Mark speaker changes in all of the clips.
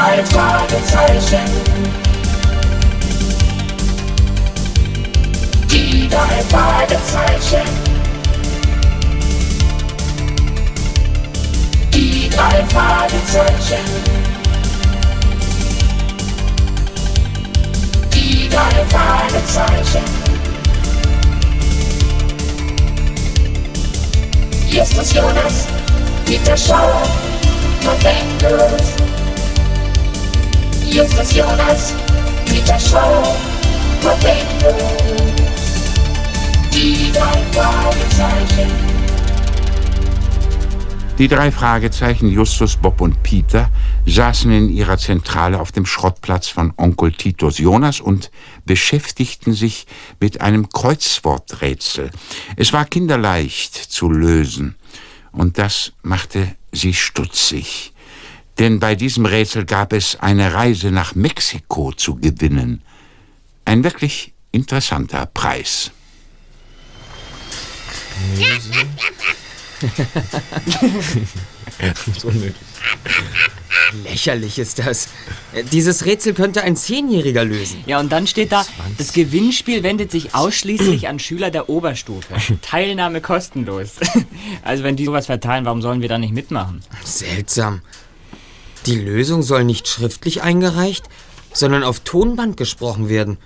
Speaker 1: drei Fragezeichen. Die drei Fragezeichen. Die drei Fragezeichen. Die drei Fragezeichen. Justus Jonas, Peter Schauer, November. Justus Jonas, Peter Schauer, November. Die drei Fragezeichen.
Speaker 2: Die drei Fragezeichen Justus, Bob und Peter saßen in ihrer Zentrale auf dem Schrottplatz von Onkel Titus Jonas und beschäftigten sich mit einem Kreuzworträtsel. Es war kinderleicht zu lösen und das machte sie stutzig. Denn bei diesem Rätsel gab es eine Reise nach Mexiko zu gewinnen. Ein wirklich interessanter Preis.
Speaker 3: unnötig.
Speaker 4: Lächerlich ist das. Dieses Rätsel könnte ein Zehnjähriger lösen.
Speaker 5: Ja, und dann steht da, das Gewinnspiel wendet sich ausschließlich an Schüler der Oberstufe. Teilnahme kostenlos. Also wenn die sowas verteilen, warum sollen wir da nicht mitmachen?
Speaker 4: Seltsam. Die Lösung soll nicht schriftlich eingereicht, sondern auf Tonband gesprochen werden.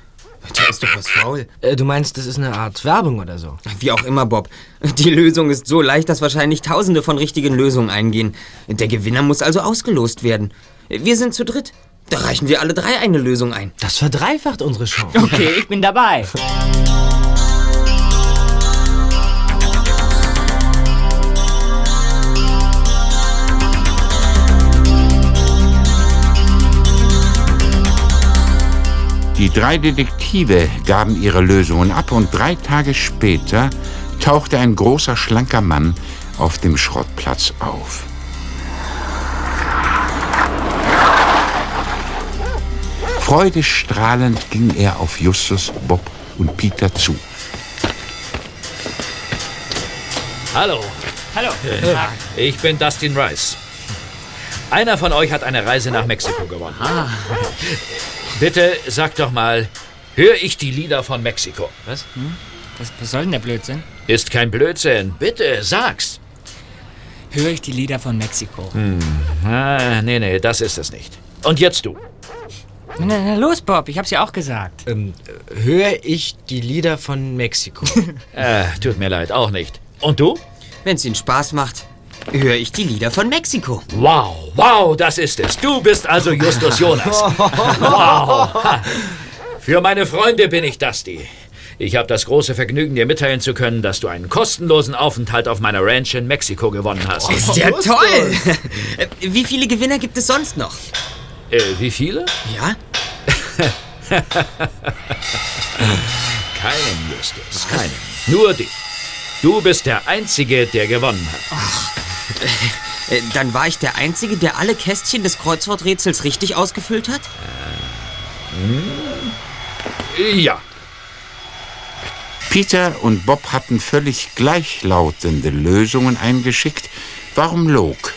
Speaker 4: Da ist doch was faul.
Speaker 3: Äh, du meinst, das ist eine Art Werbung oder so?
Speaker 4: Wie auch immer, Bob. Die Lösung ist so leicht, dass wahrscheinlich tausende von richtigen Lösungen eingehen. Der Gewinner muss also ausgelost werden. Wir sind zu dritt. Da reichen wir alle drei eine Lösung ein.
Speaker 3: Das verdreifacht unsere Chance.
Speaker 5: Okay, ich bin dabei.
Speaker 2: Die drei Detektive gaben ihre Lösungen ab und drei Tage später tauchte ein großer, schlanker Mann auf dem Schrottplatz auf. Freudestrahlend ging er auf Justus, Bob und Peter zu.
Speaker 6: Hallo,
Speaker 5: Hallo.
Speaker 6: ich bin Dustin Rice. Einer von euch hat eine Reise nach Mexiko gewonnen. Bitte sag doch mal, höre ich die Lieder von Mexiko?
Speaker 5: Was? Hm? Was, was soll denn der Blödsinn?
Speaker 6: Ist kein Blödsinn. Bitte sag's.
Speaker 5: Höre ich die Lieder von Mexiko.
Speaker 6: Ah, nee, nee, das ist es nicht. Und jetzt du.
Speaker 5: Na, na los, Bob, ich hab's ja auch gesagt.
Speaker 3: Ähm, höre ich die Lieder von Mexiko?
Speaker 6: Äh, tut mir leid, auch nicht. Und du?
Speaker 4: Wenn es Ihnen Spaß macht, höre ich die Lieder von Mexiko.
Speaker 6: Wow, wow, das ist es. Du bist also Justus Jonas. Wow. Für meine Freunde bin ich Dusty. Ich habe das große Vergnügen, dir mitteilen zu können, dass du einen kostenlosen Aufenthalt auf meiner Ranch in Mexiko gewonnen hast.
Speaker 4: Ist ja toll! Wie viele Gewinner gibt es sonst noch?
Speaker 6: Äh, wie viele?
Speaker 4: Ja?
Speaker 6: Keinen, Justus, keinen. Nur dich. Du bist der Einzige, der gewonnen hat.
Speaker 4: Äh, Dann war ich der Einzige, der alle Kästchen des Kreuzworträtsels richtig ausgefüllt hat?
Speaker 6: Ja.
Speaker 2: Peter und Bob hatten völlig gleichlautende Lösungen eingeschickt. Warum log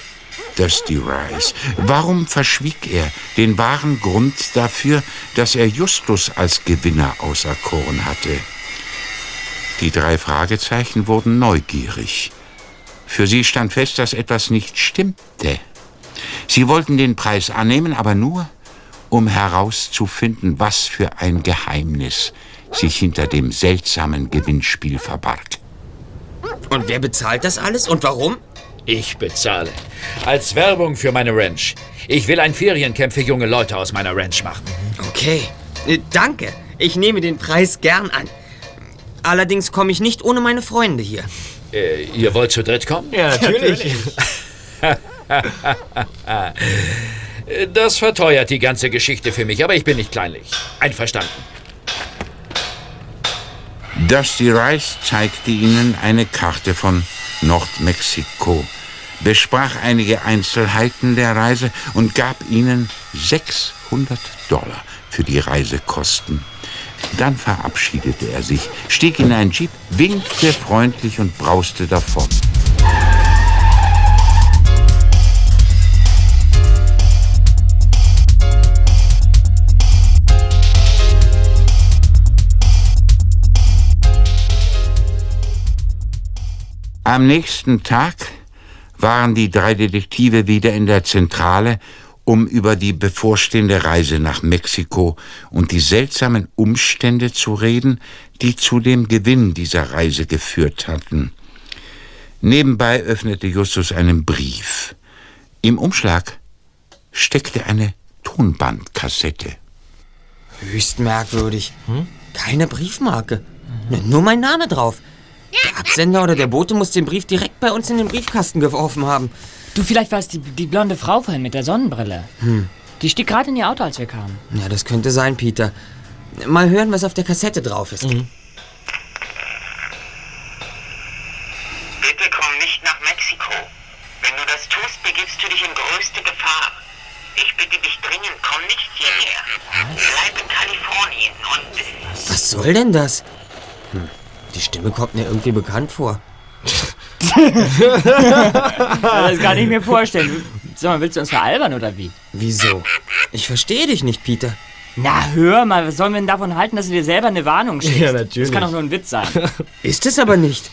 Speaker 2: Dusty Rice? Warum verschwieg er den wahren Grund dafür, dass er Justus als Gewinner auserkoren hatte? Die drei Fragezeichen wurden neugierig. Für sie stand fest, dass etwas nicht stimmte. Sie wollten den Preis annehmen, aber nur, um herauszufinden, was für ein Geheimnis sich hinter dem seltsamen Gewinnspiel verbarg.
Speaker 4: Und wer bezahlt das alles und warum?
Speaker 6: Ich bezahle. Als Werbung für meine Ranch. Ich will ein Feriencamp für junge Leute aus meiner Ranch machen.
Speaker 4: Okay. Äh, danke. Ich nehme den Preis gern an. Allerdings komme ich nicht ohne meine Freunde hier.
Speaker 6: Äh, ihr wollt zu dritt kommen?
Speaker 3: Ja, natürlich.
Speaker 6: Das verteuert die ganze Geschichte für mich, aber ich bin nicht kleinlich. Einverstanden.
Speaker 2: Dusty Rice zeigte ihnen eine Karte von Nordmexiko, besprach einige Einzelheiten der Reise und gab ihnen 600 Dollar für die Reisekosten. Dann verabschiedete er sich, stieg in einen Jeep, winkte freundlich und brauste davon. Am nächsten Tag waren die drei Detektive wieder in der Zentrale um über die bevorstehende Reise nach Mexiko und die seltsamen Umstände zu reden, die zu dem Gewinn dieser Reise geführt hatten. Nebenbei öffnete Justus einen Brief. Im Umschlag steckte eine Tonbandkassette.
Speaker 4: Höchst merkwürdig. Keine Briefmarke. Nur mein Name drauf. Der Absender oder der Bote muss den Brief direkt bei uns in den Briefkasten geworfen haben.
Speaker 5: Du, vielleicht war es die, die blonde Frau vorhin mit der Sonnenbrille. Die stieg gerade in ihr Auto, als wir kamen.
Speaker 4: Ja, das könnte sein, Peter. Mal hören, was auf der Kassette drauf ist.
Speaker 7: Bitte komm nicht nach Mexiko. Wenn du das tust, begibst du dich in größte Gefahr. Ich bitte dich dringend, komm nicht hierher. Bleib in Kalifornien und
Speaker 4: Was soll denn das? Hm, die Stimme kommt mir irgendwie bekannt vor.
Speaker 5: Das kann ich mir vorstellen. Sag mal, willst du uns veralbern oder wie?
Speaker 4: Wieso? Ich verstehe dich nicht, Peter.
Speaker 5: Na, hör mal, was sollen wir denn davon halten, dass du dir selber eine Warnung schickst?
Speaker 3: Ja, natürlich.
Speaker 5: Das kann doch nur ein Witz sein.
Speaker 4: Ist es aber nicht.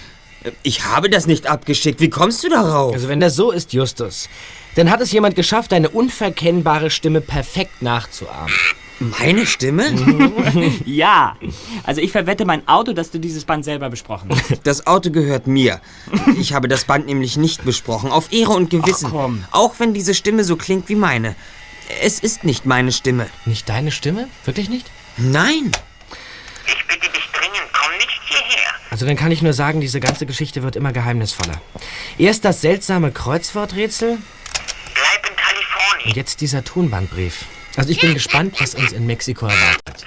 Speaker 4: Ich habe das nicht abgeschickt. Wie kommst du darauf?
Speaker 3: Also wenn das so ist, Justus, dann hat es jemand geschafft, deine unverkennbare Stimme perfekt nachzuahmen.
Speaker 4: Meine Stimme?
Speaker 5: ja. Also ich verwette mein Auto, dass du dieses Band selber besprochen hast.
Speaker 4: Das Auto gehört mir. Ich habe das Band nämlich nicht besprochen. Auf Ehre und Gewissen.
Speaker 5: Ach, komm.
Speaker 4: Auch wenn diese Stimme so klingt wie meine. Es ist nicht meine Stimme.
Speaker 3: Nicht deine Stimme? Wirklich nicht?
Speaker 4: Nein.
Speaker 7: ich bitte dich dringend, komm nicht hierher.
Speaker 3: Also dann kann ich nur sagen, diese ganze Geschichte wird immer geheimnisvoller. Erst das seltsame Kreuzworträtsel
Speaker 7: Bleib in Kalifornien.
Speaker 3: und jetzt dieser Tonbandbrief. Also ich bin gespannt, was uns in Mexiko erwartet.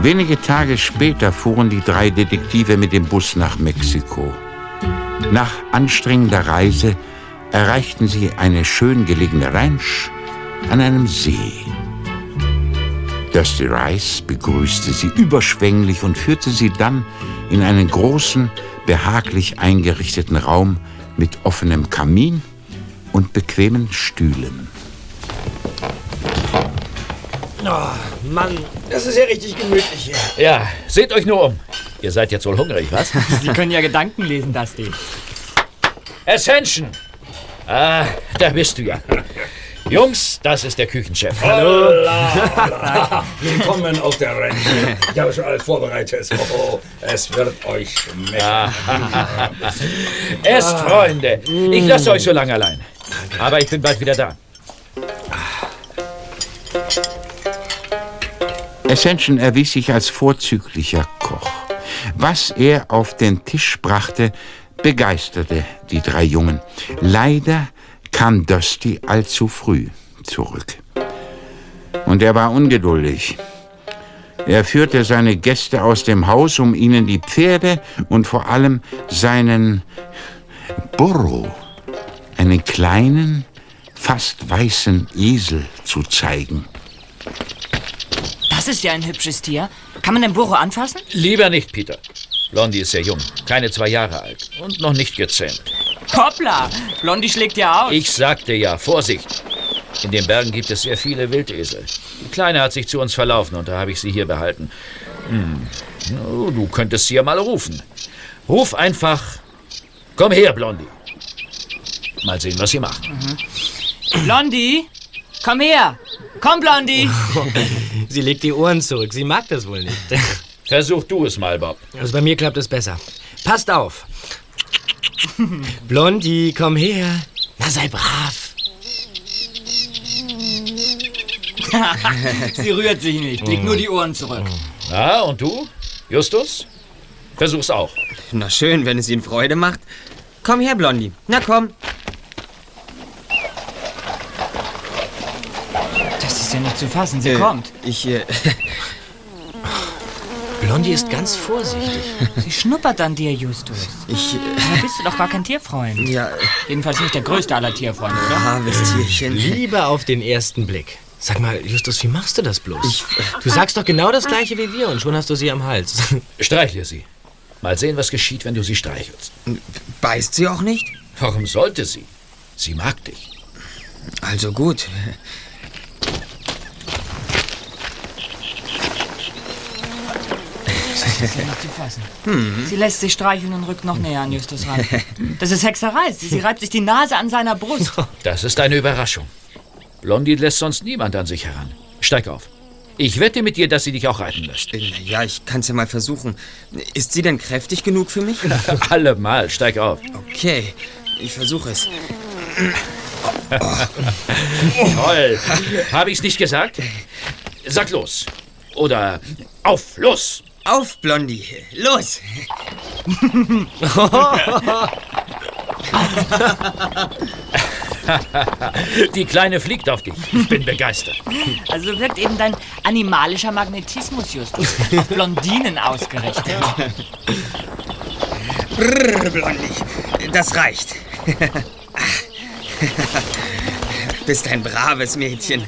Speaker 2: Wenige Tage später fuhren die drei Detektive mit dem Bus nach Mexiko. Nach anstrengender Reise erreichten sie eine schön gelegene Ranch an einem See. Dusty Rice begrüßte sie überschwänglich und führte sie dann in einen großen, behaglich eingerichteten Raum mit offenem Kamin und bequemen Stühlen.
Speaker 3: Mann, das ist ja richtig gemütlich hier.
Speaker 6: Ja, seht euch nur um. Ihr seid jetzt wohl hungrig, was?
Speaker 5: Sie können ja Gedanken lesen, Dusty.
Speaker 6: Ascension! Ah, da bist du ja. Jungs, das ist der Küchenchef.
Speaker 8: Willkommen auf der Rente. Ich habe schon alles vorbereitet. Oh, es wird euch schmecken.
Speaker 6: Esst, Freunde. Ich lasse euch so lange allein. Aber ich bin bald wieder da.
Speaker 2: Ascension erwies sich als vorzüglicher Koch. Was er auf den Tisch brachte, begeisterte die drei Jungen. Leider kam Dusty allzu früh zurück. Und er war ungeduldig. Er führte seine Gäste aus dem Haus, um ihnen die Pferde und vor allem seinen Burro, einen kleinen, fast weißen Esel zu zeigen.
Speaker 5: Das ist ja ein hübsches Tier. Kann man den Burro anfassen?
Speaker 6: Lieber nicht, Peter. Blondie ist sehr jung, keine zwei Jahre alt und noch nicht gezähmt.
Speaker 5: Hoppla! Blondie schlägt ja aus.
Speaker 6: Ich sagte ja, Vorsicht. In den Bergen gibt es sehr viele Wildesel. Die Kleine hat sich zu uns verlaufen und da habe ich sie hier behalten. Hm. Du könntest sie ja mal rufen. Ruf einfach. Komm her, Blondie. Mal sehen, was sie macht.
Speaker 5: Blondie? Komm her! Komm, Blondie!
Speaker 3: Sie legt die Ohren zurück. Sie mag das wohl nicht.
Speaker 6: Versuch du es mal, Bob.
Speaker 3: Also bei mir klappt es besser. Passt auf. Blondie, komm her. Na, sei brav.
Speaker 5: Sie rührt sich nicht. Legt nur die Ohren zurück.
Speaker 6: Na, und du? Justus? Versuch's auch.
Speaker 4: Na schön, wenn es Ihnen Freude macht. Komm her, Blondie. Na komm.
Speaker 5: Zu fassen. Sie
Speaker 4: Äh,
Speaker 5: kommt.
Speaker 4: Ich, äh,
Speaker 3: Blondie ist ganz vorsichtig.
Speaker 5: Sie schnuppert an dir, Justus.
Speaker 4: ich, äh,
Speaker 5: Da bist du doch gar kein Tierfreund.
Speaker 4: ja,
Speaker 5: Jedenfalls nicht der größte aller Tierfreunde, oder?
Speaker 4: armes Tierchen.
Speaker 3: Liebe auf den ersten Blick. Sag mal, Justus, wie machst du das bloß? du sagst doch genau das gleiche wie wir und schon hast du sie am Hals.
Speaker 6: Streichle sie. Mal sehen, was geschieht, wenn du sie streichelst.
Speaker 4: Beißt sie auch nicht?
Speaker 6: Warum sollte sie? Sie mag dich.
Speaker 4: Also gut.
Speaker 5: Sie ist nicht zu fassen. Sie lässt sich streicheln und rückt noch näher an Justus ran. Das ist Hexerei. Sie, sie reibt sich die Nase an seiner Brust.
Speaker 6: Das ist eine Überraschung. Blondie lässt sonst niemand an sich heran. Steig auf. Ich wette mit dir, dass sie dich auch reiten lässt.
Speaker 4: Ja, ich kann's ja mal versuchen. Ist sie denn kräftig genug für mich?
Speaker 6: Allemal, steig auf.
Speaker 4: Okay, ich versuche es.
Speaker 6: Toll. Habe ich's nicht gesagt? Sag los. Oder auf, los.
Speaker 4: Auf, Blondie. Los!
Speaker 6: Die Kleine fliegt auf dich. Ich bin begeistert.
Speaker 5: Also wirkt eben dein animalischer Magnetismus, Justus, auf Blondinen ausgerichtet.
Speaker 4: Brrr, Blondie. Das reicht. Bist ein braves Mädchen.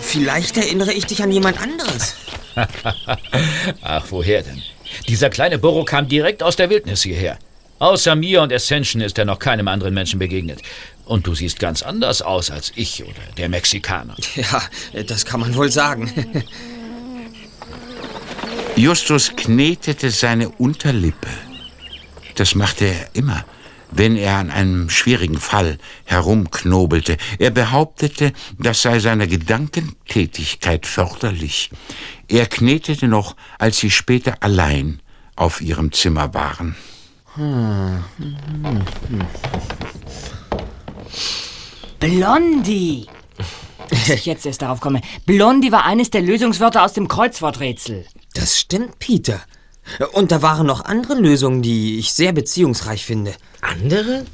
Speaker 4: Vielleicht erinnere ich dich an jemand anderes.
Speaker 6: Ach, woher denn? Dieser kleine Burro kam direkt aus der Wildnis hierher. Außer mir und Ascension ist er noch keinem anderen Menschen begegnet. Und du siehst ganz anders aus als ich oder der Mexikaner.
Speaker 4: Ja, das kann man wohl sagen.
Speaker 2: Justus knetete seine Unterlippe. Das machte er immer, wenn er an einem schwierigen Fall herumknobelte. Er behauptete, das sei seiner Gedankentätigkeit förderlich. Er knetete noch, als sie später allein auf ihrem Zimmer waren.
Speaker 5: Blondie. Dass ich jetzt erst darauf komme. Blondie war eines der Lösungswörter aus dem Kreuzworträtsel.
Speaker 4: Das stimmt, Peter. Und da waren noch andere Lösungen, die ich sehr beziehungsreich finde.
Speaker 3: Andere?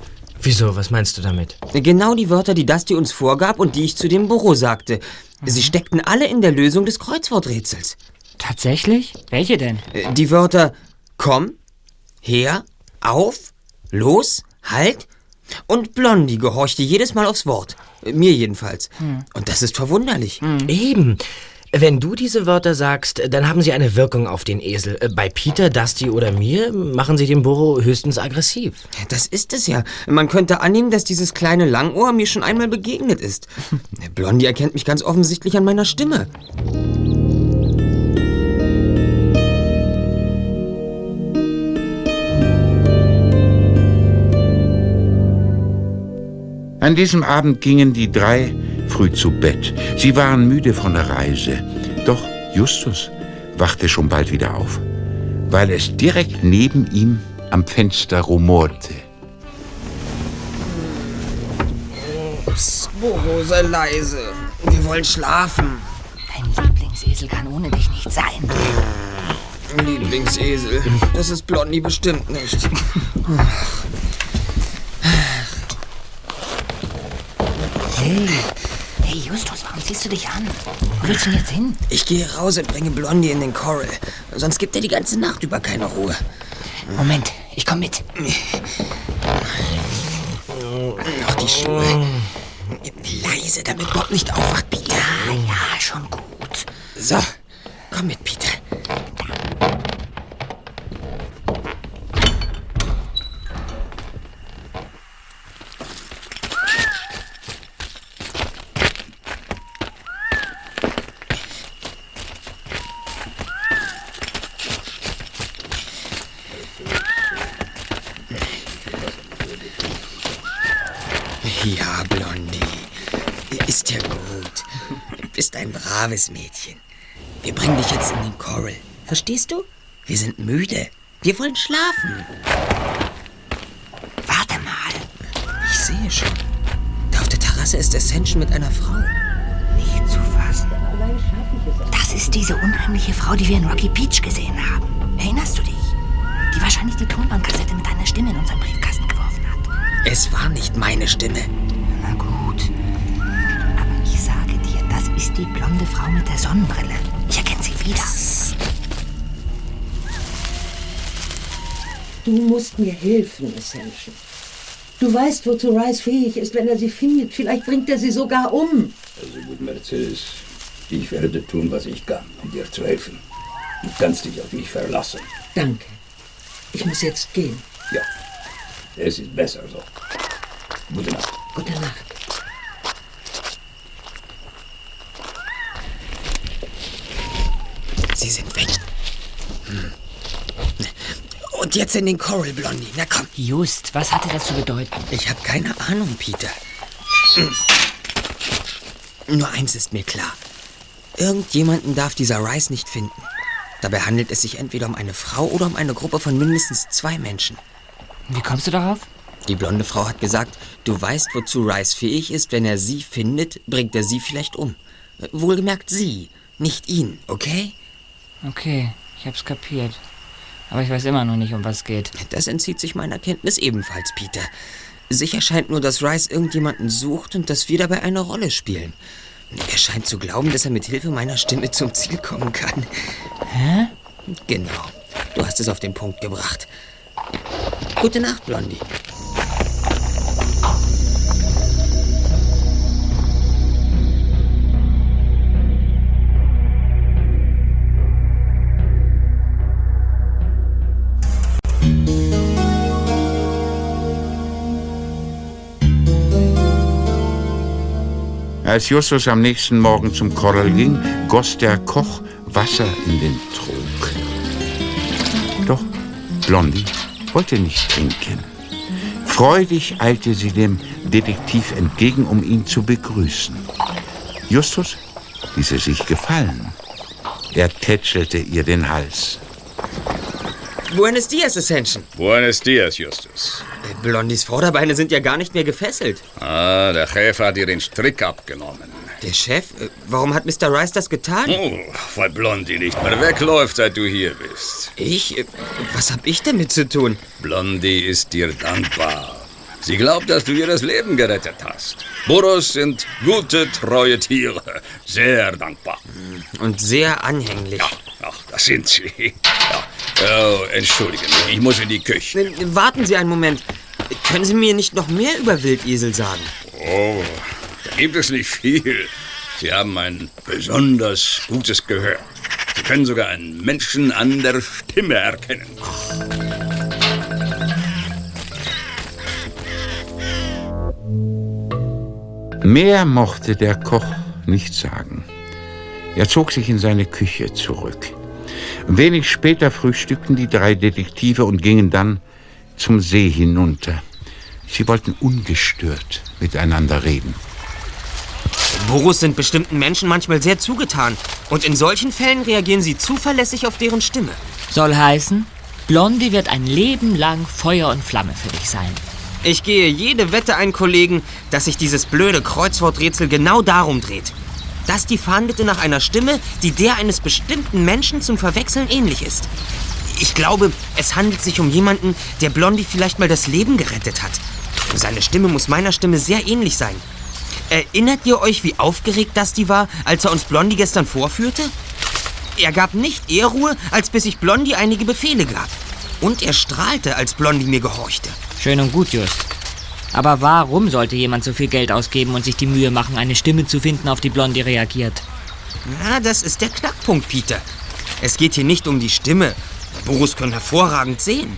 Speaker 3: Wieso, was meinst du damit?
Speaker 4: Genau die Wörter, die Dusty uns vorgab und die ich zu dem Büro sagte. Sie steckten alle in der Lösung des Kreuzworträtsels.
Speaker 5: Tatsächlich? Welche denn?
Speaker 4: Äh, Die Wörter komm, her, auf, los, halt und Blondie gehorchte jedes Mal aufs Wort. Äh, Mir jedenfalls. Und das ist verwunderlich.
Speaker 3: Eben. Wenn du diese Wörter sagst, dann haben sie eine Wirkung auf den Esel. Äh, Bei Peter, Dusty oder mir machen sie den Burro höchstens aggressiv.
Speaker 4: Das ist es ja. Man könnte annehmen, dass dieses kleine Langohr mir schon einmal begegnet ist. Blondie erkennt mich ganz offensichtlich an meiner Stimme.
Speaker 2: An diesem Abend gingen die drei früh zu Bett. Sie waren müde von der Reise. Doch Justus wachte schon bald wieder auf, weil es direkt neben ihm am Fenster rumorte.
Speaker 4: Burro, sei leise. Wir wollen schlafen.
Speaker 5: Dein Lieblingsesel kann ohne dich nicht sein.
Speaker 4: Lieblingsesel. Das ist Blondie bestimmt nicht.
Speaker 5: Hey. Justus, warum ziehst du dich an? Wo willst du denn jetzt hin?
Speaker 4: Ich gehe raus und bringe Blondie in den Coral. Sonst gibt er die ganze Nacht über keine Ruhe.
Speaker 5: Moment, ich komm mit.
Speaker 4: Noch die Schuhe. Leise, damit Bob nicht aufwacht, Peter.
Speaker 5: Ja, ja, schon gut.
Speaker 4: So, komm mit, Peter. Ja, Blondie. Ist ja gut. Bist ein braves Mädchen. Wir bringen dich jetzt in den Coral. Verstehst du? Wir sind müde. Wir wollen schlafen.
Speaker 5: Warte mal.
Speaker 4: Ich sehe schon. Da auf der Terrasse ist Ascension mit einer Frau.
Speaker 5: Nicht zu fassen. Das ist diese unheimliche Frau, die wir in Rocky Beach gesehen haben. Erinnerst du dich? Die wahrscheinlich die Tonbandkassette mit deiner Stimme in unseren Briefkasten geworfen hat.
Speaker 4: Es war nicht meine Stimme.
Speaker 5: Ist die blonde Frau mit der Sonnenbrille. Ich erkenne sie wieder.
Speaker 9: Du musst mir helfen, Ascension. Du weißt, wozu Rice fähig ist, wenn er sie findet. Vielleicht bringt er sie sogar um.
Speaker 8: Also gut, Mercedes. Ich werde tun, was ich kann, um dir zu helfen. Du kannst dich auf mich verlassen.
Speaker 9: Danke. Ich muss jetzt gehen.
Speaker 8: Ja, es ist besser so. Gute Nacht.
Speaker 9: Gute Nacht.
Speaker 4: Sie sind weg. Hm. Und jetzt in den Coral, Blondie. Na komm.
Speaker 5: Just, was hatte das zu bedeuten?
Speaker 4: Ich habe keine Ahnung, Peter. Hm. Nur eins ist mir klar. Irgendjemanden darf dieser Rice nicht finden. Dabei handelt es sich entweder um eine Frau oder um eine Gruppe von mindestens zwei Menschen.
Speaker 5: Wie kommst du darauf?
Speaker 4: Die blonde Frau hat gesagt, du weißt, wozu Rice fähig ist. Wenn er sie findet, bringt er sie vielleicht um. Wohlgemerkt sie, nicht ihn, okay?
Speaker 5: Okay, ich hab's kapiert. Aber ich weiß immer noch nicht, um was es geht.
Speaker 4: Das entzieht sich meiner Kenntnis ebenfalls, Peter. Sicher scheint nur, dass Rice irgendjemanden sucht und dass wir dabei eine Rolle spielen. Er scheint zu glauben, dass er mit Hilfe meiner Stimme zum Ziel kommen kann.
Speaker 5: Hä?
Speaker 4: Genau. Du hast es auf den Punkt gebracht. Gute Nacht, Blondie.
Speaker 2: Als Justus am nächsten Morgen zum Coral ging, goss der Koch Wasser in den Trog. Doch Blondie wollte nicht trinken. Freudig eilte sie dem Detektiv entgegen, um ihn zu begrüßen. Justus ließ es sich gefallen. Er tätschelte ihr den Hals.
Speaker 4: Buenos Dias, Ascension.
Speaker 10: Buenos dias, Justus.
Speaker 4: Blondies Vorderbeine sind ja gar nicht mehr gefesselt.
Speaker 10: Ah, der Chef hat ihr den Strick abgenommen.
Speaker 4: Der Chef? Äh, Warum hat Mr. Rice das getan?
Speaker 10: Oh, weil Blondie nicht mehr wegläuft, seit du hier bist.
Speaker 4: Ich? Äh, Was hab ich damit zu tun?
Speaker 10: Blondie ist dir dankbar. Sie glaubt, dass du ihr das Leben gerettet hast. Burros sind gute, treue Tiere. Sehr dankbar.
Speaker 4: Und sehr anhänglich.
Speaker 10: Ja, ach, das sind sie. Ja. Oh, entschuldige mich, ich muss in die Küche.
Speaker 4: Äh, Warten Sie einen Moment. Können Sie mir nicht noch mehr über Wildesel sagen?
Speaker 10: Oh, da gibt es nicht viel. Sie haben ein besonders gutes Gehör. Sie können sogar einen Menschen an der Stimme erkennen.
Speaker 2: Mehr mochte der Koch nicht sagen. Er zog sich in seine Küche zurück. Wenig später frühstückten die drei Detektive und gingen dann zum See hinunter. Sie wollten ungestört miteinander reden.
Speaker 4: Burros sind bestimmten Menschen manchmal sehr zugetan. Und in solchen Fällen reagieren sie zuverlässig auf deren Stimme.
Speaker 5: Soll heißen, Blondie wird ein Leben lang Feuer und Flamme für dich sein.
Speaker 4: Ich gehe jede Wette ein, Kollegen, dass sich dieses blöde Kreuzworträtsel genau darum dreht. Dass die fahndete nach einer Stimme, die der eines bestimmten Menschen zum Verwechseln ähnlich ist. Ich glaube, es handelt sich um jemanden, der Blondie vielleicht mal das Leben gerettet hat. Seine Stimme muss meiner Stimme sehr ähnlich sein. Erinnert ihr euch, wie aufgeregt Dusty war, als er uns Blondie gestern vorführte? Er gab nicht eher Ruhe, als bis ich Blondie einige Befehle gab. Und er strahlte, als Blondie mir gehorchte.
Speaker 5: Schön und gut, Just. Aber warum sollte jemand so viel Geld ausgeben und sich die Mühe machen, eine Stimme zu finden, auf die Blondie reagiert?
Speaker 4: Na, das ist der Knackpunkt, Peter. Es geht hier nicht um die Stimme. Burus können hervorragend sehen.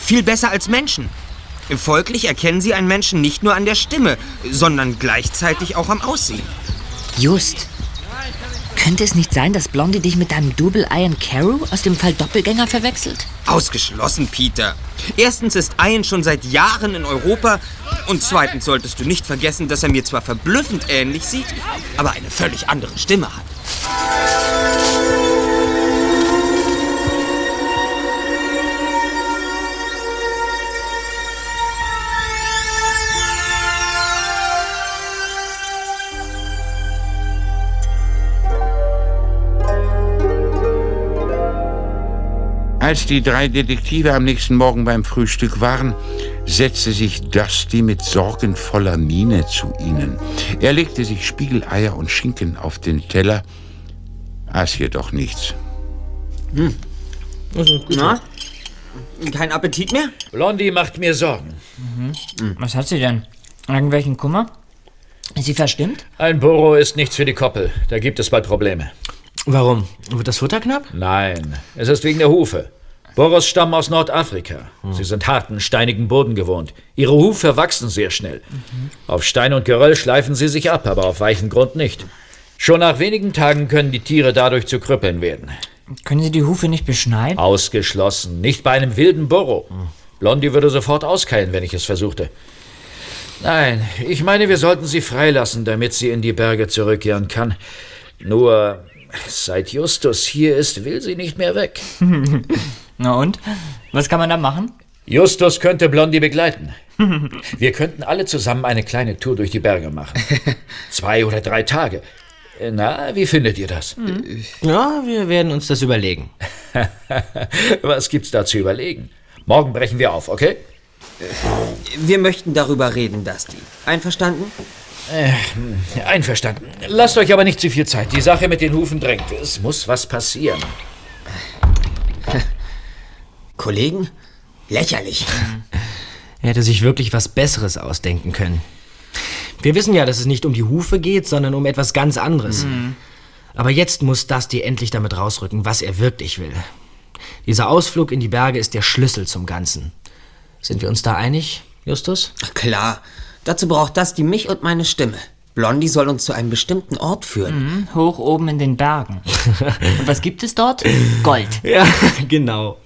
Speaker 4: Viel besser als Menschen. Folglich erkennen sie einen Menschen nicht nur an der Stimme, sondern gleichzeitig auch am Aussehen.
Speaker 5: Just. Könnte es nicht sein, dass Blondie dich mit deinem Double Iron Carew aus dem Fall Doppelgänger verwechselt?
Speaker 4: Ausgeschlossen, Peter. Erstens ist Ian schon seit Jahren in Europa und zweitens solltest du nicht vergessen, dass er mir zwar verblüffend ähnlich sieht, aber eine völlig andere Stimme hat.
Speaker 2: Als die drei Detektive am nächsten Morgen beim Frühstück waren, setzte sich Dusty mit sorgenvoller Miene zu ihnen. Er legte sich Spiegeleier und Schinken auf den Teller, aß jedoch nichts.
Speaker 4: Na? Kein Appetit mehr?
Speaker 6: Blondie macht mir Sorgen.
Speaker 11: Was hat sie denn? Irgendwelchen Kummer? Ist sie verstimmt?
Speaker 6: Ein Burro ist nichts für die Koppel. Da gibt es bald Probleme.
Speaker 3: Warum? Wird das Futter knapp?
Speaker 6: Nein, es ist wegen der Hufe. Burros stammen aus Nordafrika. Sie sind harten, steinigen Boden gewohnt. Ihre Hufe wachsen sehr schnell. Auf Stein und Geröll schleifen sie sich ab, aber auf weichen Grund nicht. Schon nach wenigen Tagen können die Tiere dadurch zu Krüppeln werden.
Speaker 11: Können Sie die Hufe nicht beschneiden?
Speaker 6: Ausgeschlossen. Nicht bei einem wilden Burro. Blondie würde sofort auskeilen, wenn ich es versuchte. Nein, ich meine, wir sollten sie freilassen, damit sie in die Berge zurückkehren kann. Nur, seit Justus hier ist, will sie nicht mehr weg.
Speaker 11: Na und? Was kann man da machen?
Speaker 6: Justus könnte Blondie begleiten. Wir könnten alle zusammen eine kleine Tour durch die Berge machen. Zwei oder drei Tage. Na, wie findet ihr das?
Speaker 3: Ja, wir werden uns das überlegen.
Speaker 6: Was gibt's da zu überlegen? Morgen brechen wir auf, okay?
Speaker 4: Wir möchten darüber reden, Dusty. Einverstanden?
Speaker 6: Äh, einverstanden. Lasst euch aber nicht zu viel Zeit. Die Sache mit den Hufen drängt. Es muss was passieren.
Speaker 4: Kollegen? Lächerlich.
Speaker 3: Er hätte sich wirklich was Besseres ausdenken können. Wir wissen ja, dass es nicht um die Hufe geht, sondern um etwas ganz anderes. Aber jetzt muss Dusty endlich damit rausrücken, was er wirklich will. Dieser Ausflug in die Berge ist der Schlüssel zum Ganzen. Sind wir uns da einig, Justus?
Speaker 4: Klar. Dazu braucht Dusty mich und meine Stimme. Blondie soll uns zu einem bestimmten Ort führen.
Speaker 11: Mhm, hoch oben in den Bergen. Und was gibt es dort? Gold.
Speaker 3: Ja, genau.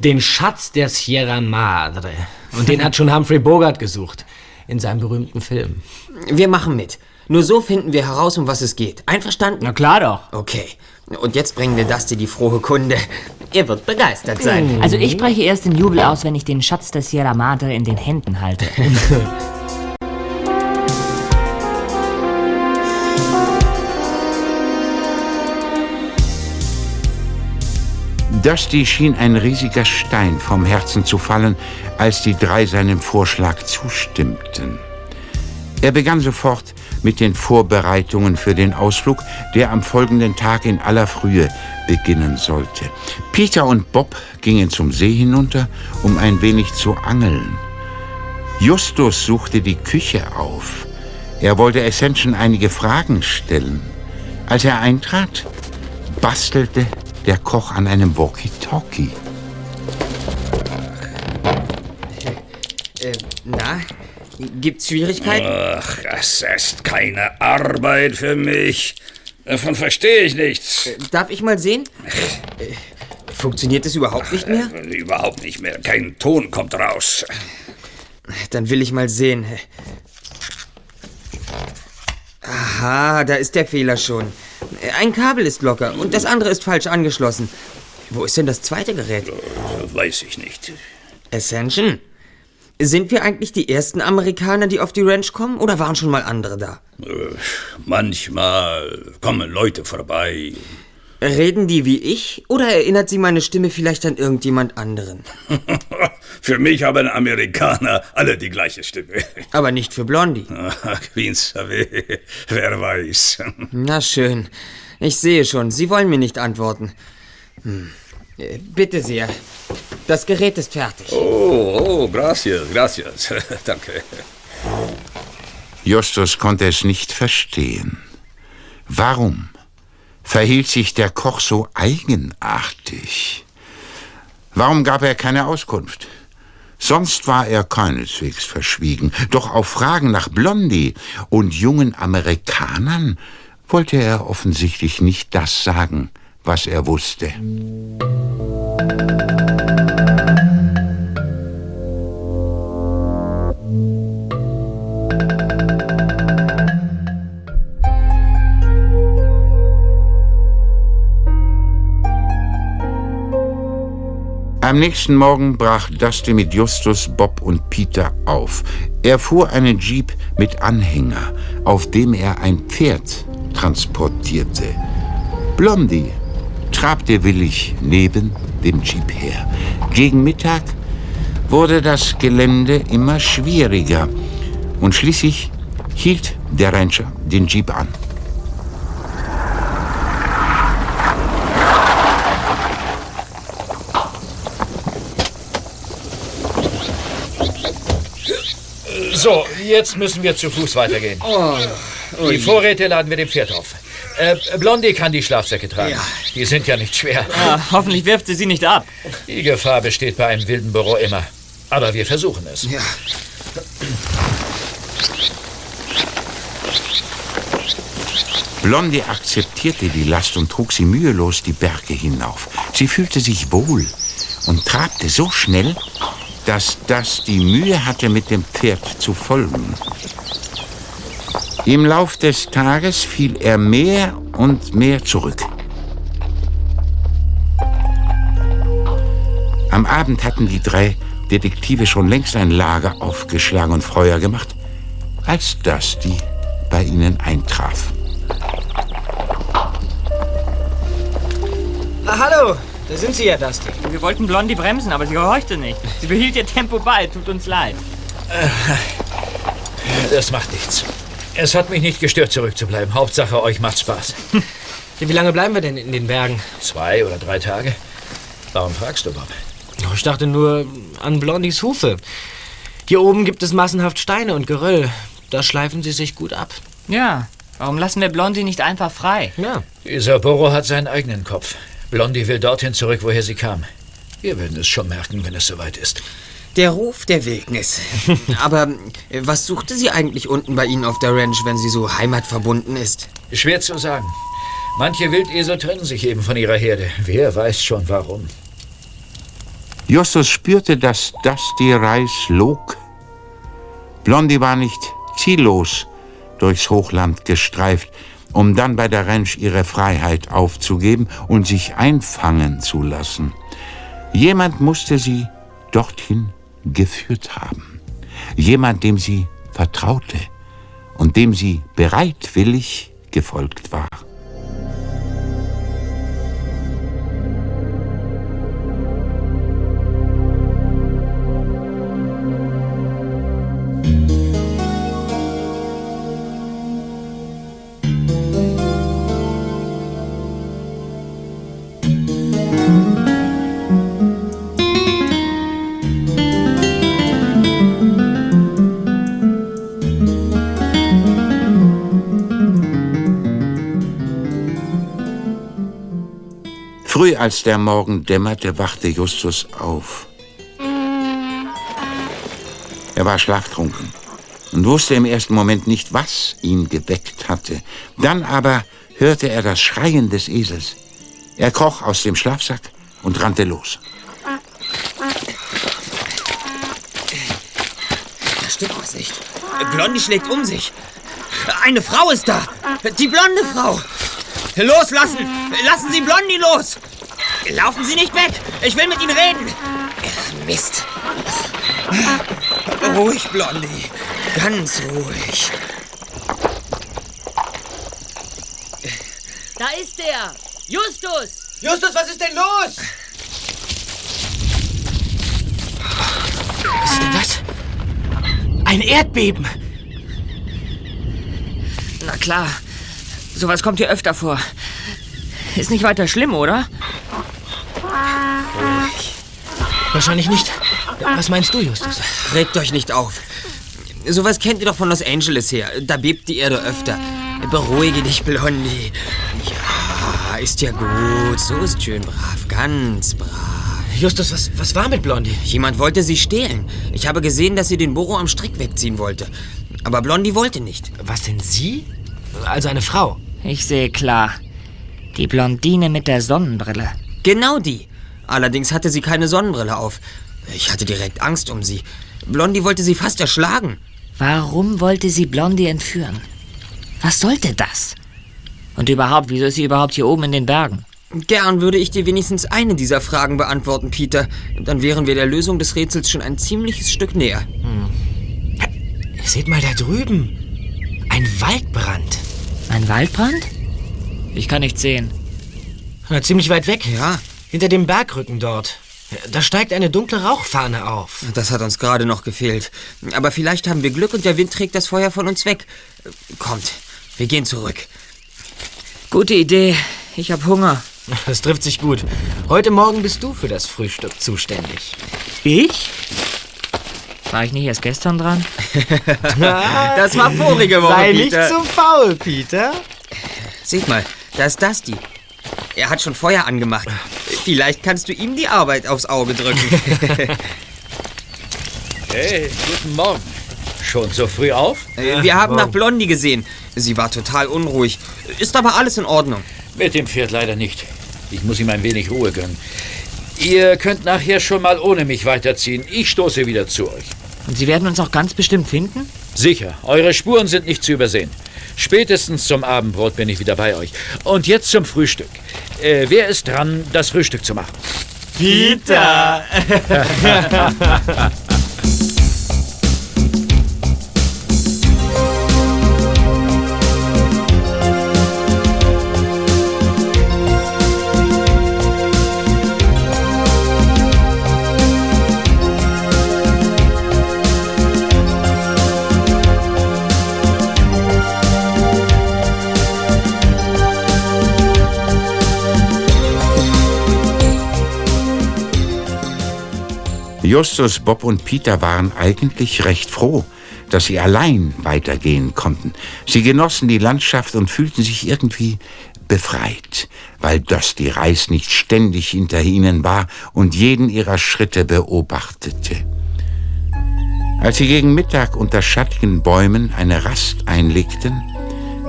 Speaker 3: Den Schatz der Sierra Madre. Und den hat schon Humphrey Bogart gesucht. In seinem berühmten Film.
Speaker 4: Wir machen mit. Nur so finden wir heraus, um was es geht. Einverstanden?
Speaker 11: Na klar doch.
Speaker 4: Okay. Und jetzt bringen wir Dusty die frohe Kunde. Er wird begeistert sein.
Speaker 11: Also ich breche erst den Jubel aus, wenn ich den Schatz der Sierra Madre in den Händen halte.
Speaker 2: Dusty schien ein riesiger Stein vom Herzen zu fallen, als die drei seinem Vorschlag zustimmten. Er begann sofort mit den Vorbereitungen für den Ausflug, der am folgenden Tag in aller Frühe beginnen sollte. Peter und Bob gingen zum See hinunter, um ein wenig zu angeln. Justus suchte die Küche auf. Er wollte Ascension einige Fragen stellen. Als er eintrat, bastelte der Koch an einem Walkie-Talkie.
Speaker 4: Äh, na? Gibt's Schwierigkeiten?
Speaker 10: Ach, das ist keine Arbeit für mich. Davon verstehe ich nichts.
Speaker 4: Äh, Darf ich mal sehen? Äh, Funktioniert es überhaupt nicht mehr?
Speaker 10: Überhaupt nicht mehr. Kein Ton kommt raus.
Speaker 4: Dann will ich mal sehen. Aha, da ist der Fehler schon. Ein Kabel ist locker und das andere ist falsch angeschlossen. Wo ist denn das zweite Gerät?
Speaker 10: Weiß ich nicht.
Speaker 4: Ascension? Sind wir eigentlich die ersten Amerikaner, die auf die Ranch kommen, oder waren schon mal andere da?
Speaker 10: Äh, Manchmal kommen Leute vorbei.
Speaker 4: Reden die wie ich, oder erinnert sie meine Stimme vielleicht an irgendjemand anderen?
Speaker 10: Für mich haben Amerikaner alle die gleiche Stimme.
Speaker 4: Aber nicht für Blondie.
Speaker 10: Ach, Queen's wer weiß.
Speaker 4: Na schön. Ich sehe schon, Sie wollen mir nicht antworten. Hm. Äh, Bitte sehr. Das Gerät ist fertig.
Speaker 10: Oh, oh, gracias, gracias. Danke.
Speaker 2: Justus konnte es nicht verstehen. Warum verhielt sich der Koch so eigenartig? Warum gab er keine Auskunft? Sonst war er keineswegs verschwiegen, doch auf Fragen nach Blondie und jungen Amerikanern wollte er offensichtlich nicht das sagen, was er wusste. Am nächsten Morgen brach Dusty mit Justus, Bob und Peter auf. Er fuhr einen Jeep mit Anhänger, auf dem er ein Pferd transportierte. Blondie trabte willig neben dem Jeep her. Gegen Mittag wurde das Gelände immer schwieriger und schließlich hielt der Rancher den Jeep an.
Speaker 6: So, jetzt müssen wir zu Fuß weitergehen.
Speaker 4: Oh, oh
Speaker 6: die. Vorräte laden wir dem Pferd auf. Äh, Blondie kann die Schlafsäcke tragen.
Speaker 4: Ja.
Speaker 6: Die sind ja nicht schwer.
Speaker 11: Ah, hoffentlich wirft sie sie nicht ab.
Speaker 6: Die Gefahr besteht bei einem wilden Büro immer. Aber wir versuchen es.
Speaker 4: Ja.
Speaker 2: Blondie akzeptierte die Last und trug sie mühelos die Berge hinauf. Sie fühlte sich wohl und trabte so schnell, dass das die Mühe hatte, mit dem Pferd zu folgen. Im Lauf des Tages fiel er mehr und mehr zurück. Am Abend hatten die drei Detektive schon längst ein Lager aufgeschlagen und Feuer gemacht, als Dusty bei ihnen eintraf.
Speaker 3: Da sind Sie ja, Dusty.
Speaker 11: Wir wollten Blondie bremsen, aber sie gehorchte nicht. Sie behielt ihr Tempo bei, tut uns leid.
Speaker 6: Das macht nichts. Es hat mich nicht gestört, zurückzubleiben. Hauptsache, euch macht Spaß.
Speaker 3: Wie lange bleiben wir denn in den Bergen?
Speaker 6: Zwei oder drei Tage. Warum fragst du, Bob?
Speaker 3: Oh, Ich dachte nur an Blondies Hufe. Hier oben gibt es massenhaft Steine und Geröll. Da schleifen sie sich gut ab.
Speaker 11: Ja, warum lassen wir Blondie nicht einfach frei?
Speaker 3: Ja.
Speaker 6: Dieser Burro hat seinen eigenen Kopf. Blondie will dorthin zurück, woher sie kam. Wir werden es schon merken, wenn es soweit ist.
Speaker 4: Der Ruf der Wildnis. Aber äh, was suchte sie eigentlich unten bei Ihnen auf der Ranch, wenn sie so heimatverbunden ist?
Speaker 6: Schwer zu sagen. Manche Wildesel trennen sich eben von ihrer Herde. Wer weiß schon warum.
Speaker 2: Justus spürte, dass Dusty Reis log. Blondie war nicht ziellos durchs Hochland gestreift, um dann bei der Ranch ihre Freiheit aufzugeben und sich einfangen zu lassen. Jemand musste sie dorthin geführt haben. Jemand, dem sie vertraute und dem sie bereitwillig gefolgt war. Früh als der Morgen dämmerte, wachte Justus auf. Er war schlaftrunken und wusste im ersten Moment nicht, was ihn geweckt hatte. Dann aber hörte er das Schreien des Esels. Er kroch aus dem Schlafsack und rannte los.
Speaker 4: Da stimmt was nicht. Blondie schlägt um sich. Eine Frau ist da. Die blonde Frau. Loslassen! Lassen Sie Blondie los! Laufen Sie nicht weg! Ich will mit Ihnen reden! Mist. Ruhig, Blondie. Ganz ruhig.
Speaker 12: Da ist er! Justus!
Speaker 3: Justus, was ist denn los? Was ist denn das? Ein Erdbeben!
Speaker 11: Na klar, sowas kommt hier öfter vor. Ist nicht weiter schlimm, oder?
Speaker 3: Wahrscheinlich nicht. Was meinst du, Justus?
Speaker 4: Regt euch nicht auf. Sowas kennt ihr doch von Los Angeles her. Da bebt die Erde öfter. Beruhige dich, Blondie. Ja, ist ja gut. So ist schön brav. Ganz brav.
Speaker 3: Justus, was, was war mit Blondie?
Speaker 4: Jemand wollte sie stehlen. Ich habe gesehen, dass sie den Burro am Strick wegziehen wollte. Aber Blondie wollte nicht.
Speaker 3: Was denn sie? Also eine Frau?
Speaker 11: Ich sehe klar. Die Blondine mit der Sonnenbrille.
Speaker 4: Genau die. Allerdings hatte sie keine Sonnenbrille auf. Ich hatte direkt Angst um sie. Blondie wollte sie fast erschlagen.
Speaker 11: Warum wollte sie Blondie entführen? Was sollte das? Und überhaupt, wieso ist sie überhaupt hier oben in den Bergen?
Speaker 4: Gern würde ich dir wenigstens eine dieser Fragen beantworten, Peter. Dann wären wir der Lösung des Rätsels schon ein ziemliches Stück näher.
Speaker 3: Hm. Seht mal da drüben. Ein Waldbrand.
Speaker 11: Ein Waldbrand? Ich kann nicht sehen.
Speaker 3: Na, ziemlich weit weg.
Speaker 4: Ja.
Speaker 3: Hinter dem Bergrücken dort. Da steigt eine dunkle Rauchfahne auf.
Speaker 4: Das hat uns gerade noch gefehlt. Aber vielleicht haben wir Glück und der Wind trägt das Feuer von uns weg. Kommt, wir gehen zurück.
Speaker 11: Gute Idee. Ich hab Hunger.
Speaker 3: Das trifft sich gut. Heute Morgen bist du für das Frühstück zuständig.
Speaker 11: Ich? War ich nicht erst gestern dran?
Speaker 4: Das war vorige Woche,
Speaker 3: Sei nicht
Speaker 4: Peter.
Speaker 3: so faul, Peter.
Speaker 4: Seht mal, da ist Dusty. Er hat schon Feuer angemacht. Vielleicht kannst du ihm die Arbeit aufs Auge drücken.
Speaker 6: Hey, guten Morgen. Schon so früh auf?
Speaker 4: Äh, Wir haben nach Blondie gesehen. Sie war total unruhig. Ist aber alles in Ordnung.
Speaker 6: Mit dem Pferd leider nicht. Ich muss ihm ein wenig Ruhe gönnen. Ihr könnt nachher schon mal ohne mich weiterziehen. Ich stoße wieder zu euch.
Speaker 11: Und Sie werden uns auch ganz bestimmt finden?
Speaker 6: Sicher, eure Spuren sind nicht zu übersehen. Spätestens zum Abendbrot bin ich wieder bei euch. Und jetzt zum Frühstück. Äh, wer ist dran, das Frühstück zu machen?
Speaker 3: Peter!
Speaker 2: Justus, Bob und Peter waren eigentlich recht froh, dass sie allein weitergehen konnten. Sie genossen die Landschaft und fühlten sich irgendwie befreit, weil Dusty Reis nicht ständig hinter ihnen war und jeden ihrer Schritte beobachtete. Als sie gegen Mittag unter schattigen Bäumen eine Rast einlegten,